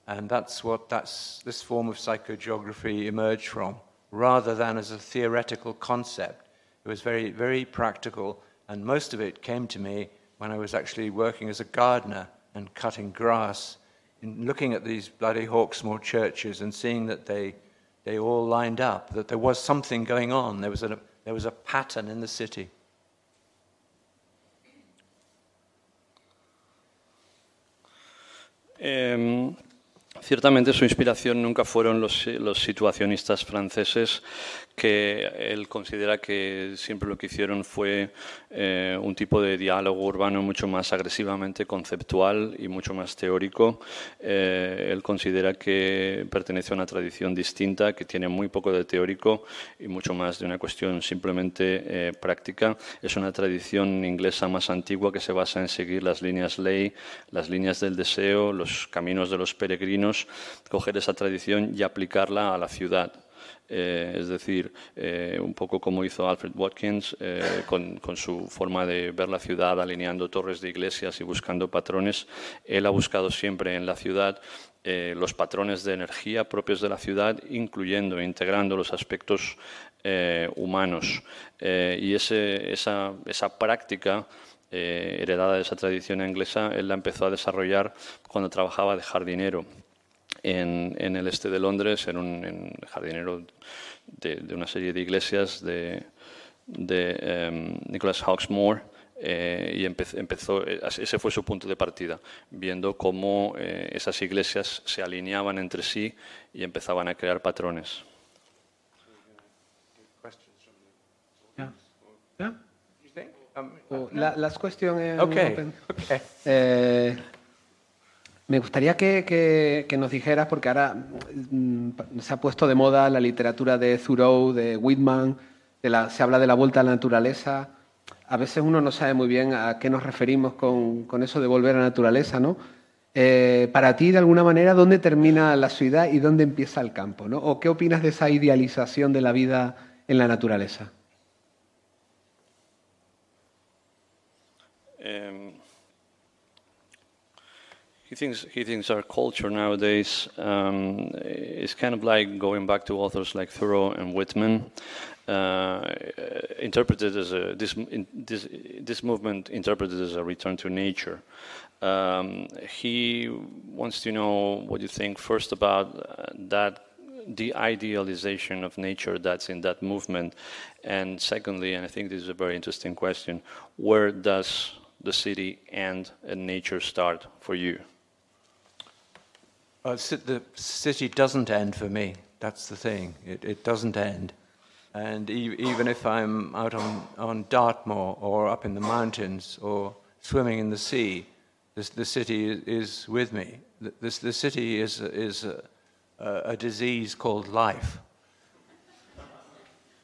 And that's what that's, this form of psychogeography emerged from, rather than as a theoretical concept. It was very, very practical, and most of it came to me when I was actually working as a gardener and cutting grass, in looking at these bloody Hawksmoor churches and seeing that they, they all lined up, that there was something going on, there was a, there was a pattern in the city. Eh, ciertamente su inspiración nunca fueron los, los situacionistas franceses, que él considera que siempre lo que hicieron fue eh, un tipo de diálogo urbano mucho más agresivamente conceptual y mucho más teórico. Eh, él considera que pertenece a una tradición distinta, que tiene muy poco de teórico y mucho más de una cuestión simplemente eh, práctica. Es una tradición inglesa más antigua que se basa en seguir las líneas ley, las líneas del deseo, los caminos de los peregrinos, coger esa tradición y aplicarla a la ciudad. Eh, es decir, eh, un poco como hizo Alfred Watkins eh, con, su forma de ver la ciudad, alineando torres de iglesias y buscando patrones. Él ha buscado siempre en la ciudad los patrones de energía propios de la ciudad, incluyendo e integrando los aspectos humanos. y esa, esa práctica heredada de esa tradición inglesa, él la empezó a desarrollar cuando trabajaba de jardinero en, en, el este de Londres, en un jardinero de, de, una serie de iglesias de, de um, Nicholas Hawksmoor. Eh, y empezó, empezó, ese fue su punto de partida, viendo cómo eh, esas iglesias se alineaban entre sí y empezaban a crear patrones. Oh, la, las cuestiones. Okay. okay. Eh, me gustaría que, nos dijeras, porque ahora mm, se ha puesto de moda la literatura de Thoreau, de Whitman, se habla de la vuelta a la naturaleza. A veces uno no sabe muy bien a qué nos referimos con, eso de volver a la naturaleza, ¿no? Eh, para ti, de alguna manera, ¿dónde termina la ciudad y dónde empieza el campo? ¿no? ¿O qué opinas de esa idealización de la vida en la naturaleza? Em, he thinks he thinks our culture nowadays um, is kind of like going back to authors like Thoreau and Whitman, uh, interpreted as a this, in, this this movement interpreted as a return to nature. Um, he wants to know what you think first about uh, that the idealization of nature that's in that movement, and secondly, and I think this is a very interesting question, where does the city end and nature start for you? Uh, the city doesn't end for me. That's the thing. It, it doesn't end. And e- even if I'm out on, on Dartmoor or up in the mountains or swimming in the sea, this, the city is, with me. This, the city is, is a, a, disease called life.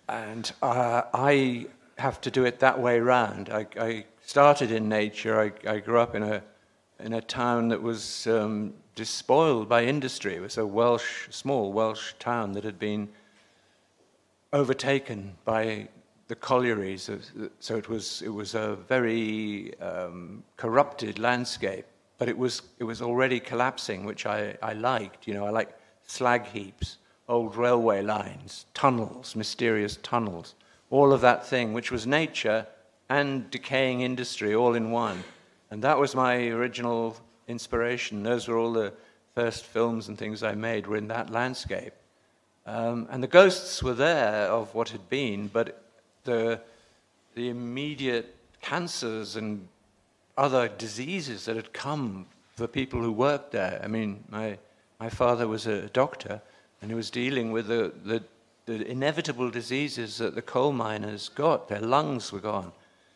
And uh, I have to do it that way round. I, I started in nature. I, I, grew up in a, in a town that was um, despoiled by industry. It was a Welsh, small Welsh town that had been overtaken by the collieries. So it was, it was a very um, corrupted landscape, but it was, it was already collapsing, which I, I liked. You know, I like slag heaps, old railway lines, tunnels, mysterious tunnels, all of that thing, which was nature and decaying industry all in one. And that was my original inspiration. Those were all the first films and things I made were in that landscape. Um, and the ghosts were there of what had been, but the, the immediate cancers and other diseases that had come for people who worked there. I mean, my, my father was a doctor, and he was dealing with the, the, the inevitable diseases that the coal miners got. Their lungs were gone.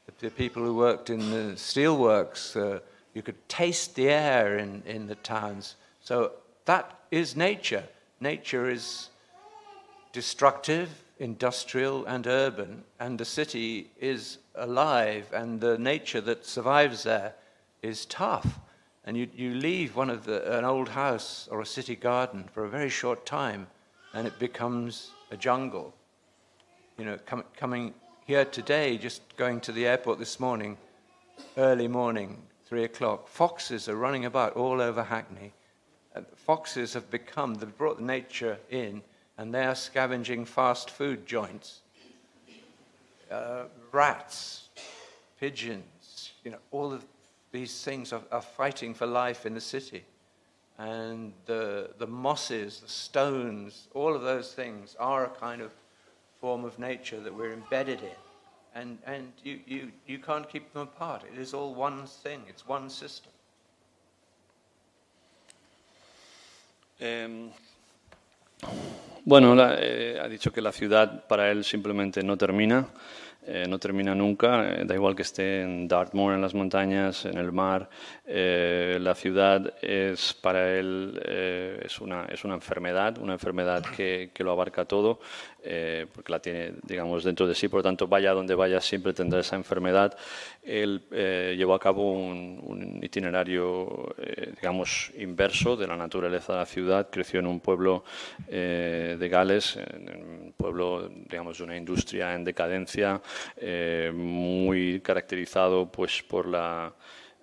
The, the people who worked in the steelworks, uh, you could taste the air in, in the towns. So that is nature. Nature is destructive, industrial, and urban, and the city is alive, and the nature that survives there is tough. And you, you leave one of the, an old house or a city garden for a very short time, and it becomes a jungle. You know, com- coming here today, just going to the airport this morning, early morning, three o'clock, foxes are running about all over Hackney. Uh, foxes have become, they've brought nature in and they are scavenging fast food joints. Uh, rats, pigeons, you know, all of these things are, are, fighting for life in the city. And the, the mosses, the stones, all of those things are a kind of form of nature that we're embedded in. And, and you, you, you can't keep them apart. It is all one thing, it's one system. Um, Bueno, la, eh, ha dicho que la ciudad para él simplemente no termina, eh, no termina nunca, eh, da igual que esté en Dartmoor, en las montañas, en el mar, eh, la ciudad es para él es, una, es una enfermedad, una enfermedad que, que lo abarca todo, porque la tiene, digamos, dentro de sí, por lo tanto, vaya donde vaya, siempre tendrá esa enfermedad. Él llevó a cabo un, un itinerario, digamos, inverso de la naturaleza de la ciudad, creció en un pueblo de Gales, en un pueblo, digamos, de una industria en decadencia, muy caracterizado pues por la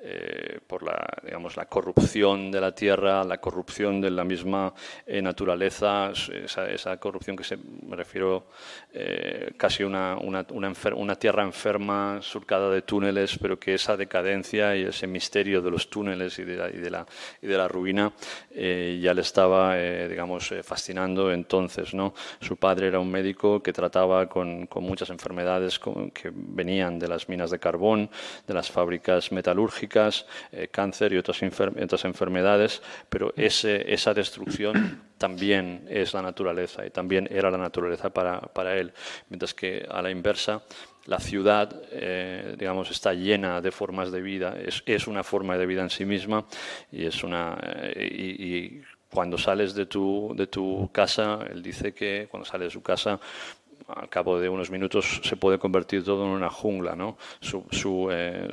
eh, por la, digamos, la corrupción de la tierra, la corrupción de la misma eh, naturaleza, esa, corrupción que se, me refiero eh, casi una, una, una, una, tierra enferma, surcada de túneles, pero que esa decadencia y ese misterio de los túneles y de la, y de la, y de la ruina ya le estaba, digamos, fascinando entonces. ¿no? Su padre era un médico que trataba con, con muchas enfermedades que venían de las minas de carbón, de las fábricas metalúrgicas, eh, cáncer y otras, enfermedades, pero ese, esa destrucción también es la naturaleza y también era la naturaleza para, él, mientras que a la inversa la ciudad, eh, digamos, está llena de formas de vida, es, es, una forma de vida en sí misma y es una eh, y, cuando sales de tu, de tu casa, él dice que cuando sale de su casa al cabo de unos minutos se puede convertir todo en una jungla. ¿no? Eh,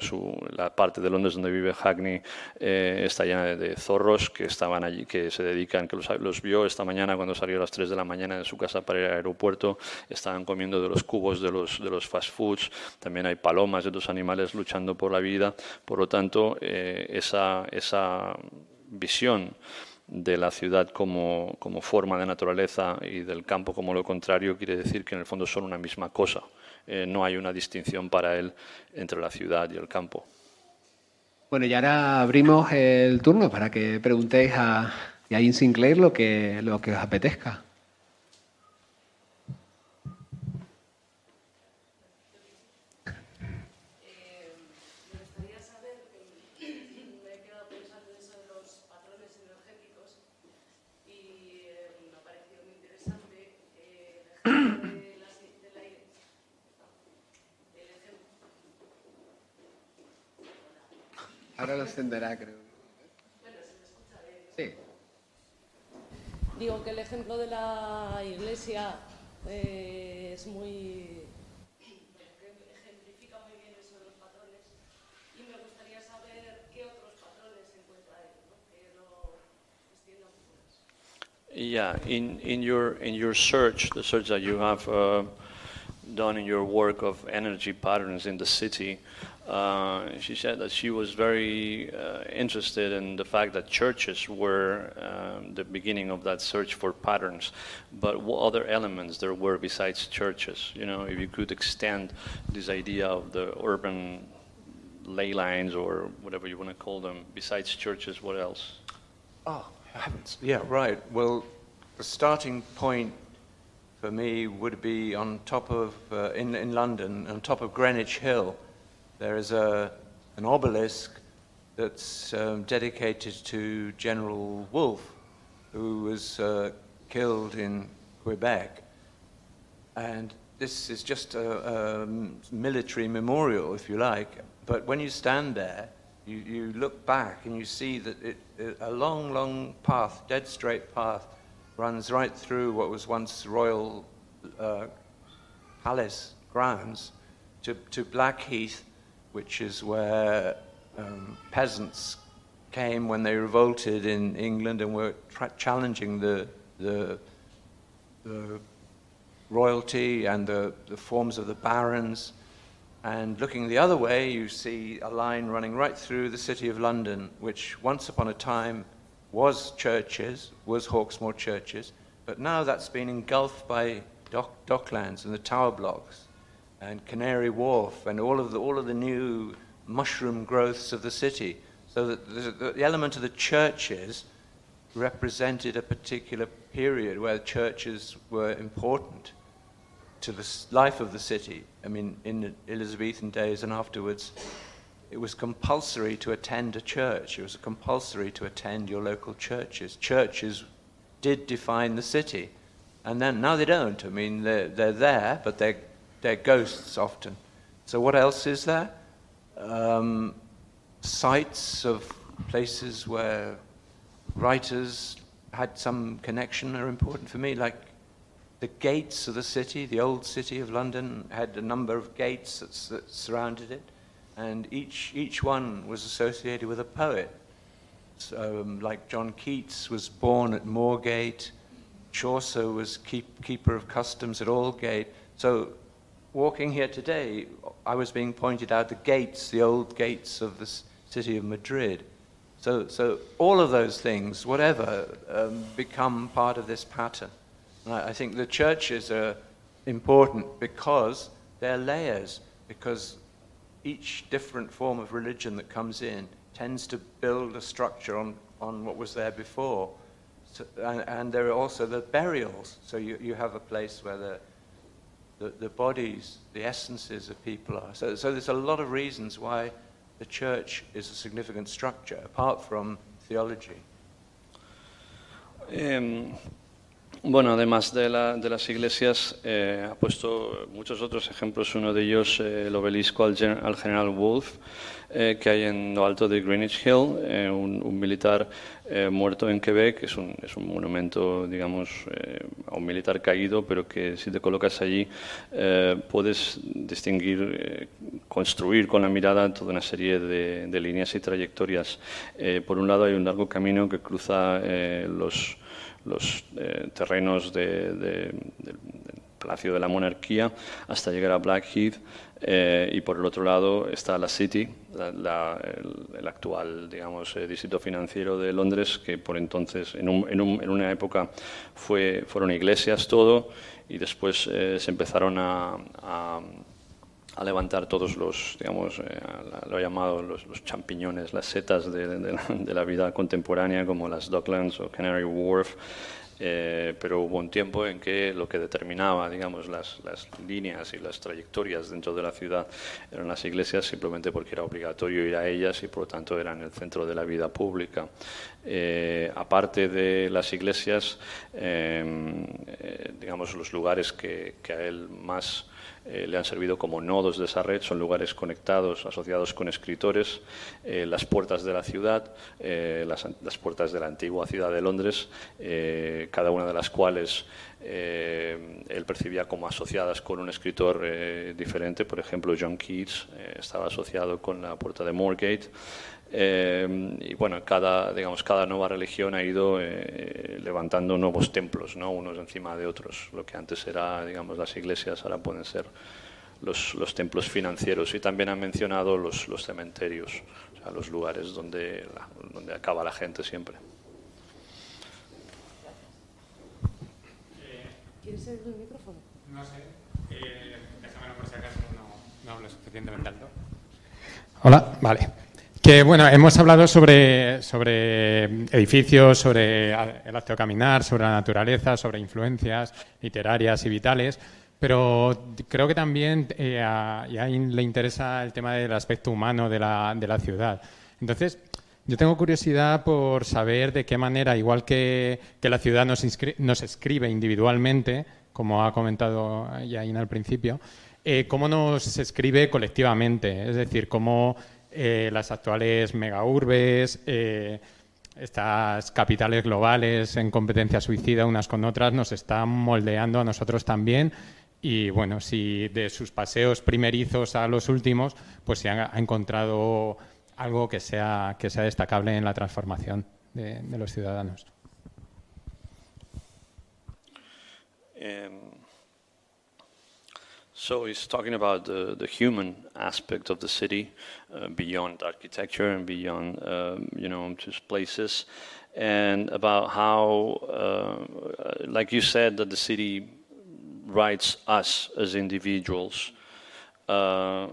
la parte de Londres donde vive Hackney eh, está llena de, zorros que estaban allí, que se dedican, que los, los, vio esta mañana cuando salió a las 3 de la mañana de su casa para ir al aeropuerto, estaban comiendo de los cubos de los, de los fast foods, también hay palomas y otros animales luchando por la vida, por lo tanto, eh, esa, esa visión de la ciudad como, como, forma de naturaleza y del campo como lo contrario, quiere decir que en el fondo son una misma cosa. Eh, no hay una distinción para él entre la ciudad y el campo. Bueno, y ahora abrimos el turno para que preguntéis a Yain Sinclair lo que, lo que os apetezca. Ahora lo encenderá, creo. Sí. Digo que el ejemplo de la iglesia eh, es muy. ejemplifica muy bien eso de los patrones. Y me gustaría saber qué otros patrones encuentra ahí, ¿no? que lo extienda un poco más. Yeah, in, in, your, in your search, the search that you have uh, done in your work of energy patterns in the city, Uh, she said that she was very uh, interested in the fact that churches were um, the beginning of that search for patterns, but what other elements there were besides churches? You know, if you could extend this idea of the urban ley lines or whatever you want to call them, besides churches, what else? Oh, heavens. Yeah, right. Well, the starting point for me would be on top of, uh, in, in London, on top of Greenwich Hill there is a, an obelisk that's um, dedicated to General Wolfe, who was uh, killed in Quebec. And this is just a, a, military memorial, if you like. But when you stand there, you, you look back and you see that it, it, a long, long path, dead straight path, runs right through what was once royal uh, palace grounds to, to Blackheath which is where um, peasants came when they revolted in England and were tra- challenging the, the, the royalty and the, the forms of the barons. And looking the other way, you see a line running right through the city of London, which once upon a time was churches, was Hawksmoor churches, but now that's been engulfed by dock, docklands and the tower blocks and Canary Wharf and all of the, all of the new mushroom growths of the city. So that the, the element of the churches represented a particular period where churches were important to the life of the city. I mean, in the Elizabethan days and afterwards, it was compulsory to attend a church. It was compulsory to attend your local churches. Churches did define the city. And then now they don't. I mean, they're, they're there, but they're they're ghosts often. So, what else is there? Um, sites of places where writers had some connection are important for me, like the gates of the city, the old city of London had a number of gates that, that surrounded it, and each, each one was associated with a poet. So, um, like John Keats was born at Moorgate, Chaucer was keep, keeper of customs at Aldgate. So walking here today, I was being pointed out the gates, the old gates of the city of Madrid. So, so all of those things, whatever, um, become part of this pattern. I, I think the churches are important because they're layers, because each different form of religion that comes in tends to build a structure on, on what was there before. So, and, and, there are also the burials. So you, you have a place where the the, the bodies, the essences of people are. So, so there's a lot of reasons why the church is a significant structure, apart from theology. Um, Bueno, además de, la, de las iglesias, eh, ha puesto muchos otros ejemplos. Uno de ellos, eh, el obelisco al, al general Wolfe, eh, que hay en lo alto de Greenwich Hill, un, militar muerto en Quebec. Es un, es un monumento, digamos, a un militar caído, pero que si te colocas allí puedes distinguir, construir con la mirada toda una serie de, de líneas y trayectorias. por un lado, hay un largo camino que cruza los los eh, terrenos de, de, de, Palacio de la Monarquía hasta llegar a Blackheath. eh, y por el otro lado está la City, la- el, actual digamos, eh, distrito financiero de Londres, que por entonces, en, un- en un- en una época, fue, fueron iglesias todo, y después eh, se empezaron a- a levantar todos los, digamos, eh, lo he llamado los, champiñones, las setas de, la, vida contemporánea, como las Docklands o Canary Wharf. eh, pero hubo un tiempo en que lo que determinaba, digamos, las, las líneas y las trayectorias dentro de la ciudad eran las iglesias, simplemente porque era obligatorio ir a ellas y por lo tanto eran el centro de la vida pública. Eh, aparte de las iglesias, digamos, los lugares que, que a él más eh, le han servido como nodos de esa red, son lugares conectados, asociados con escritores, eh, las puertas de la ciudad, eh, las, las puertas de la antigua ciudad de Londres, eh, cada una de las cuales él percibía como asociadas con un escritor diferente, por ejemplo John Keats estaba asociado con la puerta de Moorgate. Eh, y bueno, cada, digamos, cada nueva religión ha ido eh, levantando nuevos templos, ¿no? unos encima de otros. Lo que antes era, digamos, las iglesias, ahora pueden ser los, los templos financieros. Y también han mencionado los, los cementerios, o sea, los lugares donde, la- donde acaba la gente siempre. ¿Quieres el micrófono? No sé, eh, déjamelo por si acaso no, no hablo suficientemente alto. Hola, vale. Que bueno, hemos hablado sobre, sobre edificios, sobre el acto de caminar, sobre la naturaleza, sobre influencias literarias y vitales, pero creo que también eh, a le interesa el tema del aspecto humano de la, de la ciudad. Entonces, yo tengo curiosidad por saber de qué manera, igual que, que la ciudad nos, nos escribe individualmente, como ha comentado Yain al principio, eh, cómo nos escribe colectivamente, es decir, cómo eh, las actuales megaurbes, eh, estas capitales globales en competencia suicida unas con otras, nos están moldeando a nosotros también. Y bueno, si de sus paseos primerizos a los últimos, pues se ha, encontrado algo que sea, que sea destacable en la transformación de, los ciudadanos. Um, so he's talking about the, the human aspect of the city, uh, beyond architecture and beyond, um, you know, just places, and about how, uh, like you said, that the city writes us as individuals. Uh,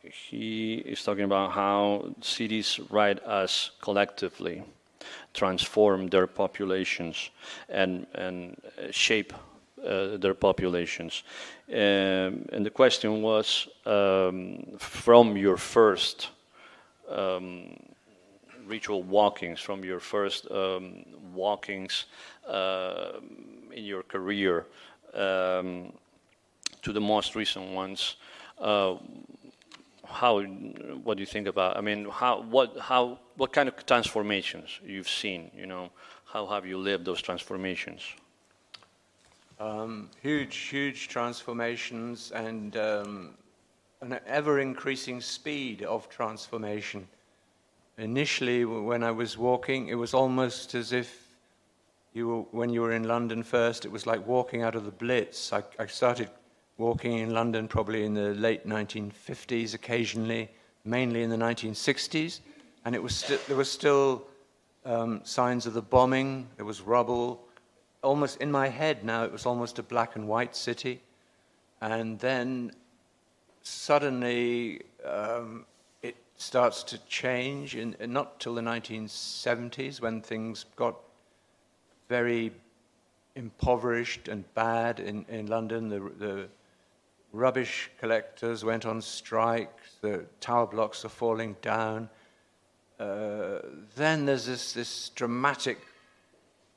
he is talking about how cities write us collectively, transform their populations, and and shape uh, their populations. Um, and the question was um, from your first um, ritual walkings, from your first um, walkings uh, in your career um, to the most recent ones. Uh, how what do you think about i mean how what how what kind of transformations you've seen you know how have you lived those transformations Um, huge, huge transformations and um, an ever increasing speed of transformation. Initially, when I was walking, it was almost as if you were, when you were in London first, it was like walking out of the Blitz. I, I started walking in London probably in the late 1950s, occasionally, mainly in the 1960s, and it was sti- there were still um, signs of the bombing. There was rubble. Almost in my head now, it was almost a black and white city, and then suddenly um, it starts to change. In, not till the 1970s when things got very impoverished and bad in, in London. The, the rubbish collectors went on strike, the tower blocks are falling down. Uh, then there's this, this dramatic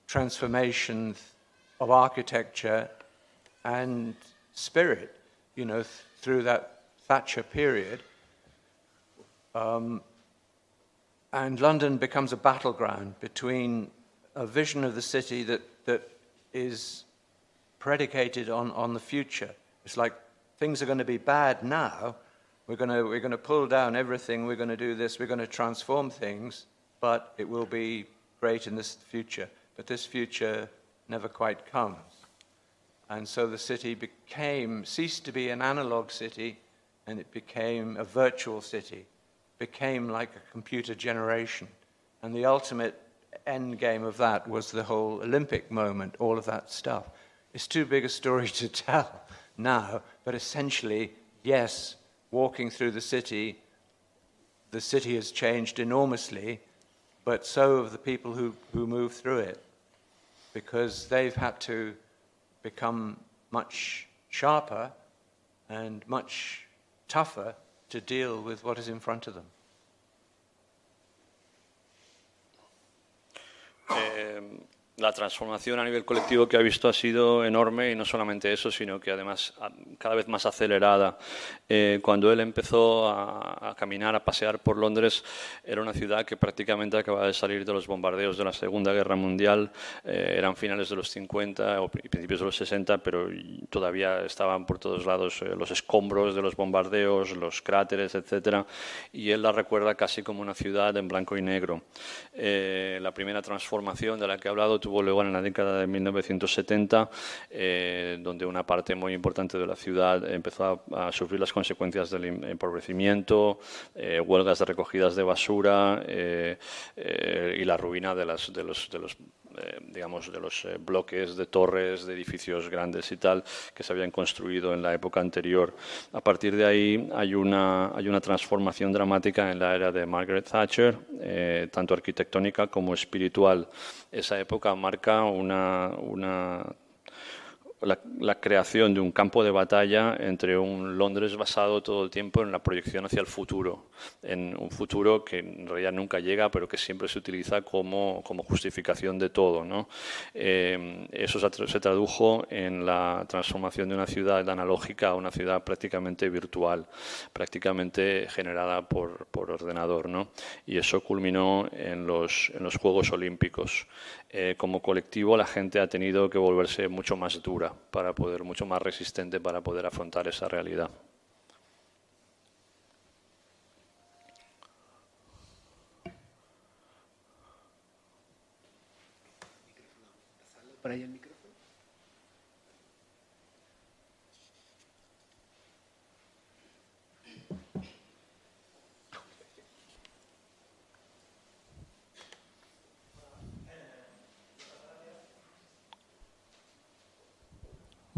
transformation of architecture and spirit, you know, th- through that Thatcher period. Um, and London becomes a battleground between a vision of the city that, that is predicated on, on the future. It's like things are going to be bad now. We're going to, we're going to pull down everything. We're going to do this. We're going to transform things, but it will be great in this future. But this future never quite comes. And so the city became, ceased to be an analog city, and it became a virtual city, became like a computer generation. And the ultimate end game of that was the whole Olympic moment, all of that stuff. It's too big a story to [laughs] tell now, but essentially, yes, walking through the city, the city has changed enormously, but so have the people who, who move through it, because they've had to become much sharper and much tougher to deal with what is in front of them. Eh, la transformación a nivel colectivo que ha visto ha sido enorme y no solamente eso, sino que además cada vez más acelerada. Eh, cuando él empezó a, caminar, a pasear por Londres, era una ciudad que prácticamente acababa de salir de los bombardeos de la Segunda Guerra Mundial. Eh, eran finales de los 50 o principios de los 60, pero todavía estaban por todos lados eh, los escombros de los bombardeos, los cráteres, etc. Y él la recuerda casi como una ciudad en blanco y negro. la primera transformación de la que ha hablado tuvo lugar en la década de 1970, eh, donde una parte muy importante de la ciudad empezó a, sufrir las consecuencias del em, empobrecimiento, eh, huelgas de recogidas de basura eh, y la ruina de, las, de los, de los digamos, de los bloques de torres, de edificios grandes y tal, que se habían construido en la época anterior. A partir de ahí hay una, hay una transformación dramática en la era de Margaret Thatcher, tanto arquitectónica como espiritual esa época marca una, una la, creación de un campo de batalla entre un Londres basado todo el tiempo en la proyección hacia el futuro, en un futuro que en realidad nunca llega, pero que siempre se utiliza como, como justificación de todo. ¿no? Eh, eso se tradujo en la transformación de una ciudad analógica a una ciudad prácticamente virtual, prácticamente generada por, por ordenador. ¿no? Y eso culminó en los, en los Juegos Olímpicos. Eh, como colectivo la gente ha tenido que volverse mucho más dura para poder, mucho más resistente para poder afrontar esa realidad.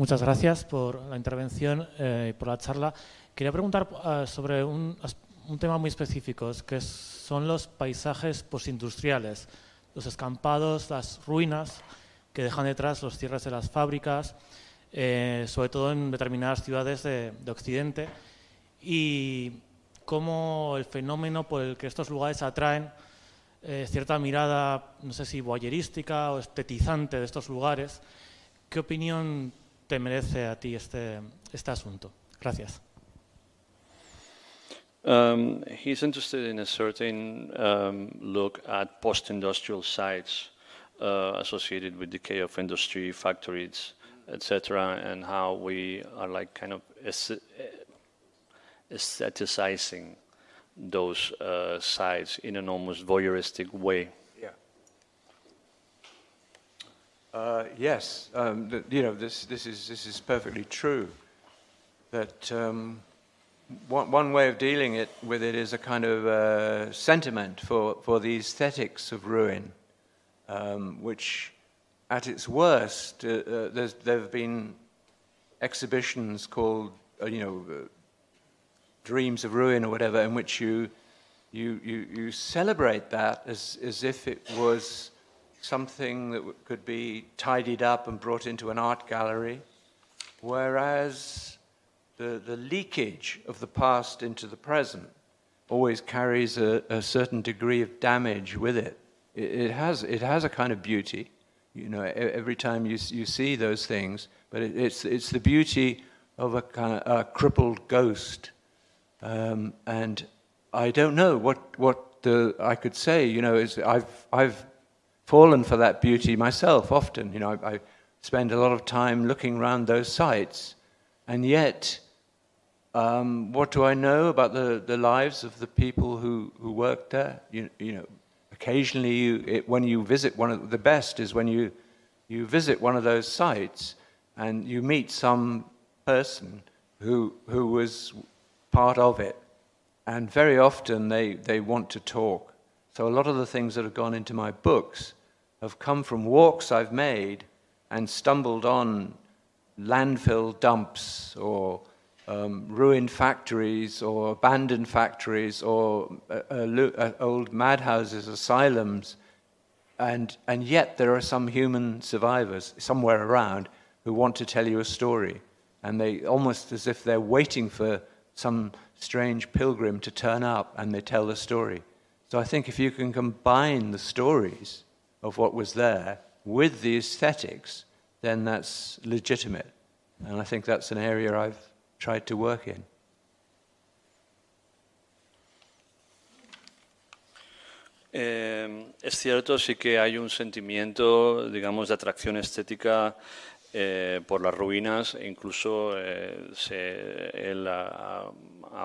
Muchas gracias por la intervención eh, y por la charla. Quería preguntar eh, sobre un, tema muy específico, que son los paisajes postindustriales, los escampados, las ruinas que dejan detrás los cierres de las fábricas, eh, sobre todo en determinadas ciudades de, Occidente, y cómo el fenómeno por el que estos lugares atraen cierta mirada, no sé si voyerística o estetizante de estos lugares. ¿Qué opinión te merece a ti este, este asunto? Gracias. Um, he's interested in a certain um, look at post-industrial sites uh, associated with decay of industry, factories, etc., and how we are like kind of aestheticizing those uh, sites in an almost voyeuristic way. Uh, yes, um, you know, this, this, is, this is perfectly true. That um, one, one way of dealing it, with it is a kind of uh, sentiment for, for the aesthetics of ruin, um, which at its worst, uh, uh there have been exhibitions called, uh, you know, uh, Dreams of Ruin or whatever, in which you, you, you, you celebrate that as, as if it was something that could be tidied up and brought into an art gallery, whereas the, the leakage of the past into the present always carries a, a certain degree of damage with it. it. It, has, it has a kind of beauty, you know, every time you, you see those things, but it, it's, it's the beauty of a kind of a crippled ghost. Um, and I don't know what, what the, I could say, you know, is I've, I've fallen for that beauty myself often. You know, I, I spend a lot of time looking around those sites, and yet, um, what do I know about the, the lives of the people who, who work there? You, you know, occasionally, you, it, when you visit one of the best is when you, you visit one of those sites, and you meet some person who, who was part of it. And very often they, they want to talk. So a lot of the things that have gone into my books have come from walks I've made and stumbled on landfill dumps or um, ruined factories or abandoned factories or uh, uh, uh, old madhouses, asylums. And, and yet there are some human survivors somewhere around who want to tell you a story. And they almost as if they're waiting for some strange pilgrim to turn up and they tell the story. So I think if you can combine the stories of what was there with the aesthetics, then that's legitimate. And I think that's an area I've tried to work in. Eh, es cierto, sí que hay un sentimiento, digamos, de atracción estética eh, por las ruinas, e incluso eh, se, él ha,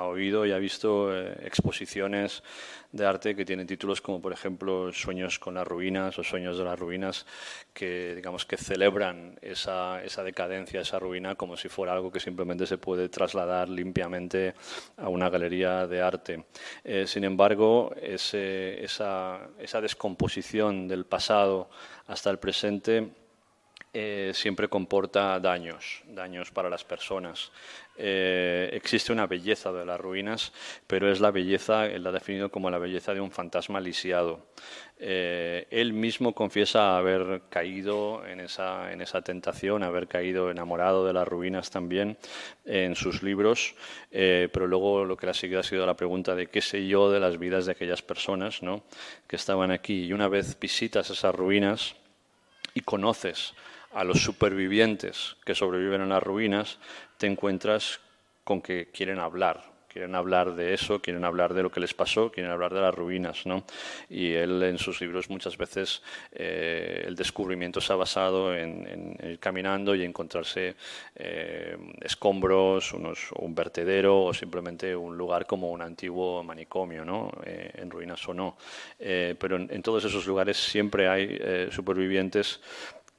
oído y ha visto eh, exposiciones de arte que tienen títulos como, por ejemplo, Sueños con las ruinas o Sueños de las ruinas, que digamos que celebran esa, esa decadencia, esa ruina, como si fuera algo que simplemente se puede trasladar limpiamente a una galería de arte. Sin embargo, esa descomposición del pasado hasta el presente eh, siempre comporta daños, daños para las personas. Eh, existe una belleza de las ruinas, pero es la belleza, él la ha definido como la belleza de un fantasma lisiado. Eh, él mismo confiesa haber caído en esa, en esa tentación, haber caído enamorado de las ruinas también en sus libros, pero luego lo que le ha seguido ha sido la pregunta de qué sé yo de las vidas de aquellas personas ¿no? que estaban aquí. Y una vez visitas esas ruinas y conoces a los supervivientes que sobreviven en las ruinas, te encuentras con que quieren hablar, quieren hablar de eso, quieren hablar de lo que les pasó, quieren hablar de las ruinas. ¿no? Y él en sus libros muchas veces eh, el descubrimiento se ha basado en, ir caminando y encontrarse eh, escombros, unos, un vertedero o simplemente un lugar como un antiguo manicomio, ¿no? Eh, en ruinas o no. pero en, en, todos esos lugares siempre hay supervivientes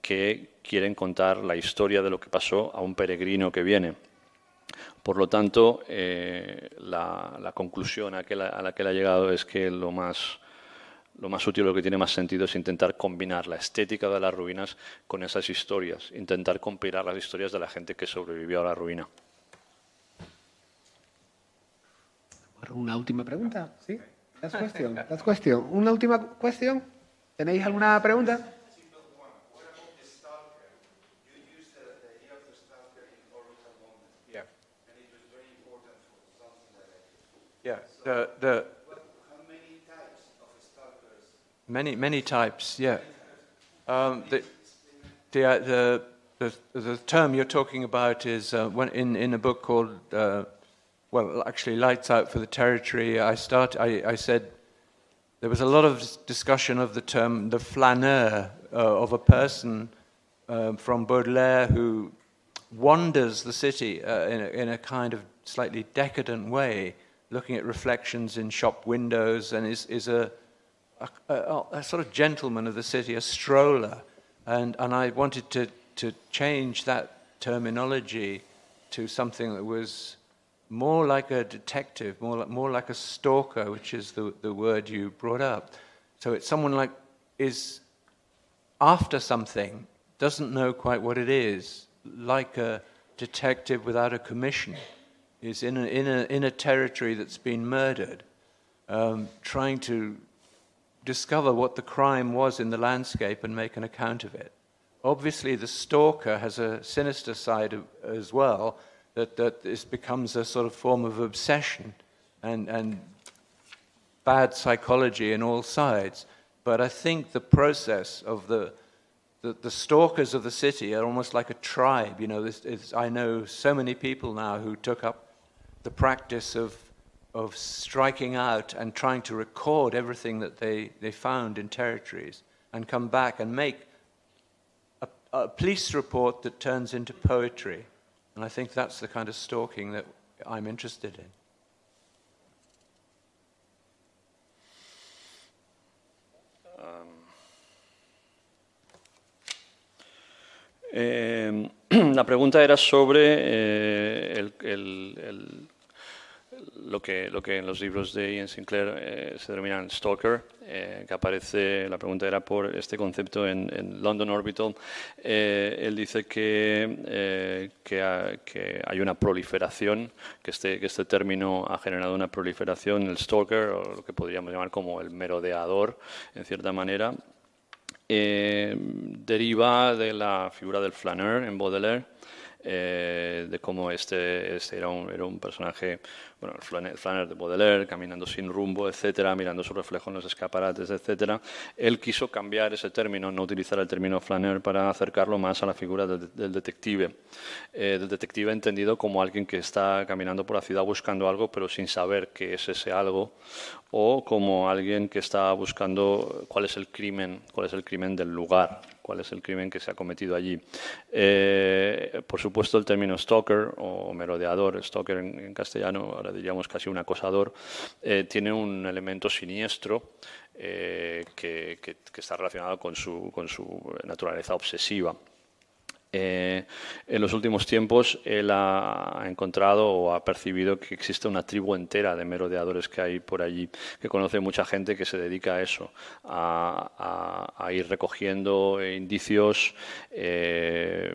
que quieren contar la historia de lo que pasó a un peregrino que viene. Por lo tanto, eh, la, conclusión a, la, que él ha llegado es que lo más, lo más útil, lo que tiene más sentido es intentar combinar la estética de las ruinas con esas historias, intentar compilar las historias de la gente que sobrevivió a la ruina. Una última pregunta, ¿sí? cuestión. Una última cuestión. ¿Tenéis alguna pregunta? Yeah, the, the many many types. Yeah, um, the, the, uh, the, the the term you're talking about is uh, when in in a book called uh, well, actually, Lights Out for the Territory. I start. I, I said there was a lot of discussion of the term the flaneur uh, of a person um, from Baudelaire who wanders the city uh, in a, in a kind of slightly decadent way looking at reflections in shop windows and is, is a, a, a, a, sort of gentleman of the city, a stroller. And, and I wanted to, to change that terminology to something that was more like a detective, more like, more like a stalker, which is the, the word you brought up. So it's someone like is after something, doesn't know quite what it is, like a detective without a commission is in a, in a, in a territory that's been murdered, um, trying to discover what the crime was in the landscape and make an account of it. Obviously, the stalker has a sinister side of, as well, that, that this becomes a sort of form of obsession and, and bad psychology in all sides. But I think the process of the, the, the stalkers of the city are almost like a tribe. You know, this, I know so many people now who took up the practice of, of striking out and trying to record everything that they, they found in territories and come back and make a, a police report that turns into poetry. And I think that's the kind of stalking that I'm interested in. Um, [clears throat] la pregunta era sobre eh, el, el- el- lo, que, lo que en los libros de Ian Sinclair eh, se denominan stalker, eh, que aparece, la pregunta era por este concepto en, en London Orbital. Eh, él dice que, eh, que, ha- que hay una proliferación, que este, que este término ha generado una proliferación, el stalker, o lo que podríamos llamar como el merodeador, en cierta manera, eh, deriva de la figura del flaneur en Baudelaire, eh, de cómo este, este era, un, era un personaje, bueno, el flane- el flaneur de Baudelaire, caminando sin rumbo, etcétera, mirando su reflejo en los escaparates, etcétera. Él quiso cambiar ese término, no utilizar el término flaneur para acercarlo más a la figura del, del detective. Eh, del detective entendido como alguien que está caminando por la ciudad buscando algo, pero sin saber qué es ese algo, o como alguien que está buscando cuál es el crimen, cuál es el crimen del lugar, cuál es el crimen que se ha cometido allí. Eh, por supuesto, el término stalker o merodeador, stalker en, castellano, ahora diríamos casi un acosador, eh, tiene un elemento siniestro eh, que, está relacionado con su naturaleza obsesiva. Eh, en los últimos tiempos él ha encontrado o ha percibido que existe una tribu entera de merodeadores que hay por allí, que conoce mucha gente que se dedica a eso, a, ir recogiendo indicios, eh,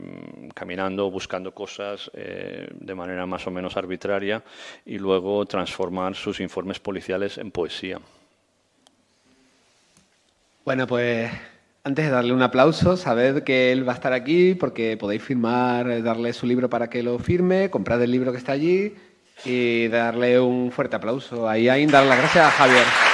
caminando, buscando cosas eh, de manera más o menos arbitraria y luego transformar sus informes policiales en poesía. Bueno, pues antes de darle un aplauso, sabed que él va a estar aquí porque podéis firmar, darle su libro para que lo firme, comprar el libro que está allí y darle un fuerte aplauso a Iain, dar las gracias a Javier.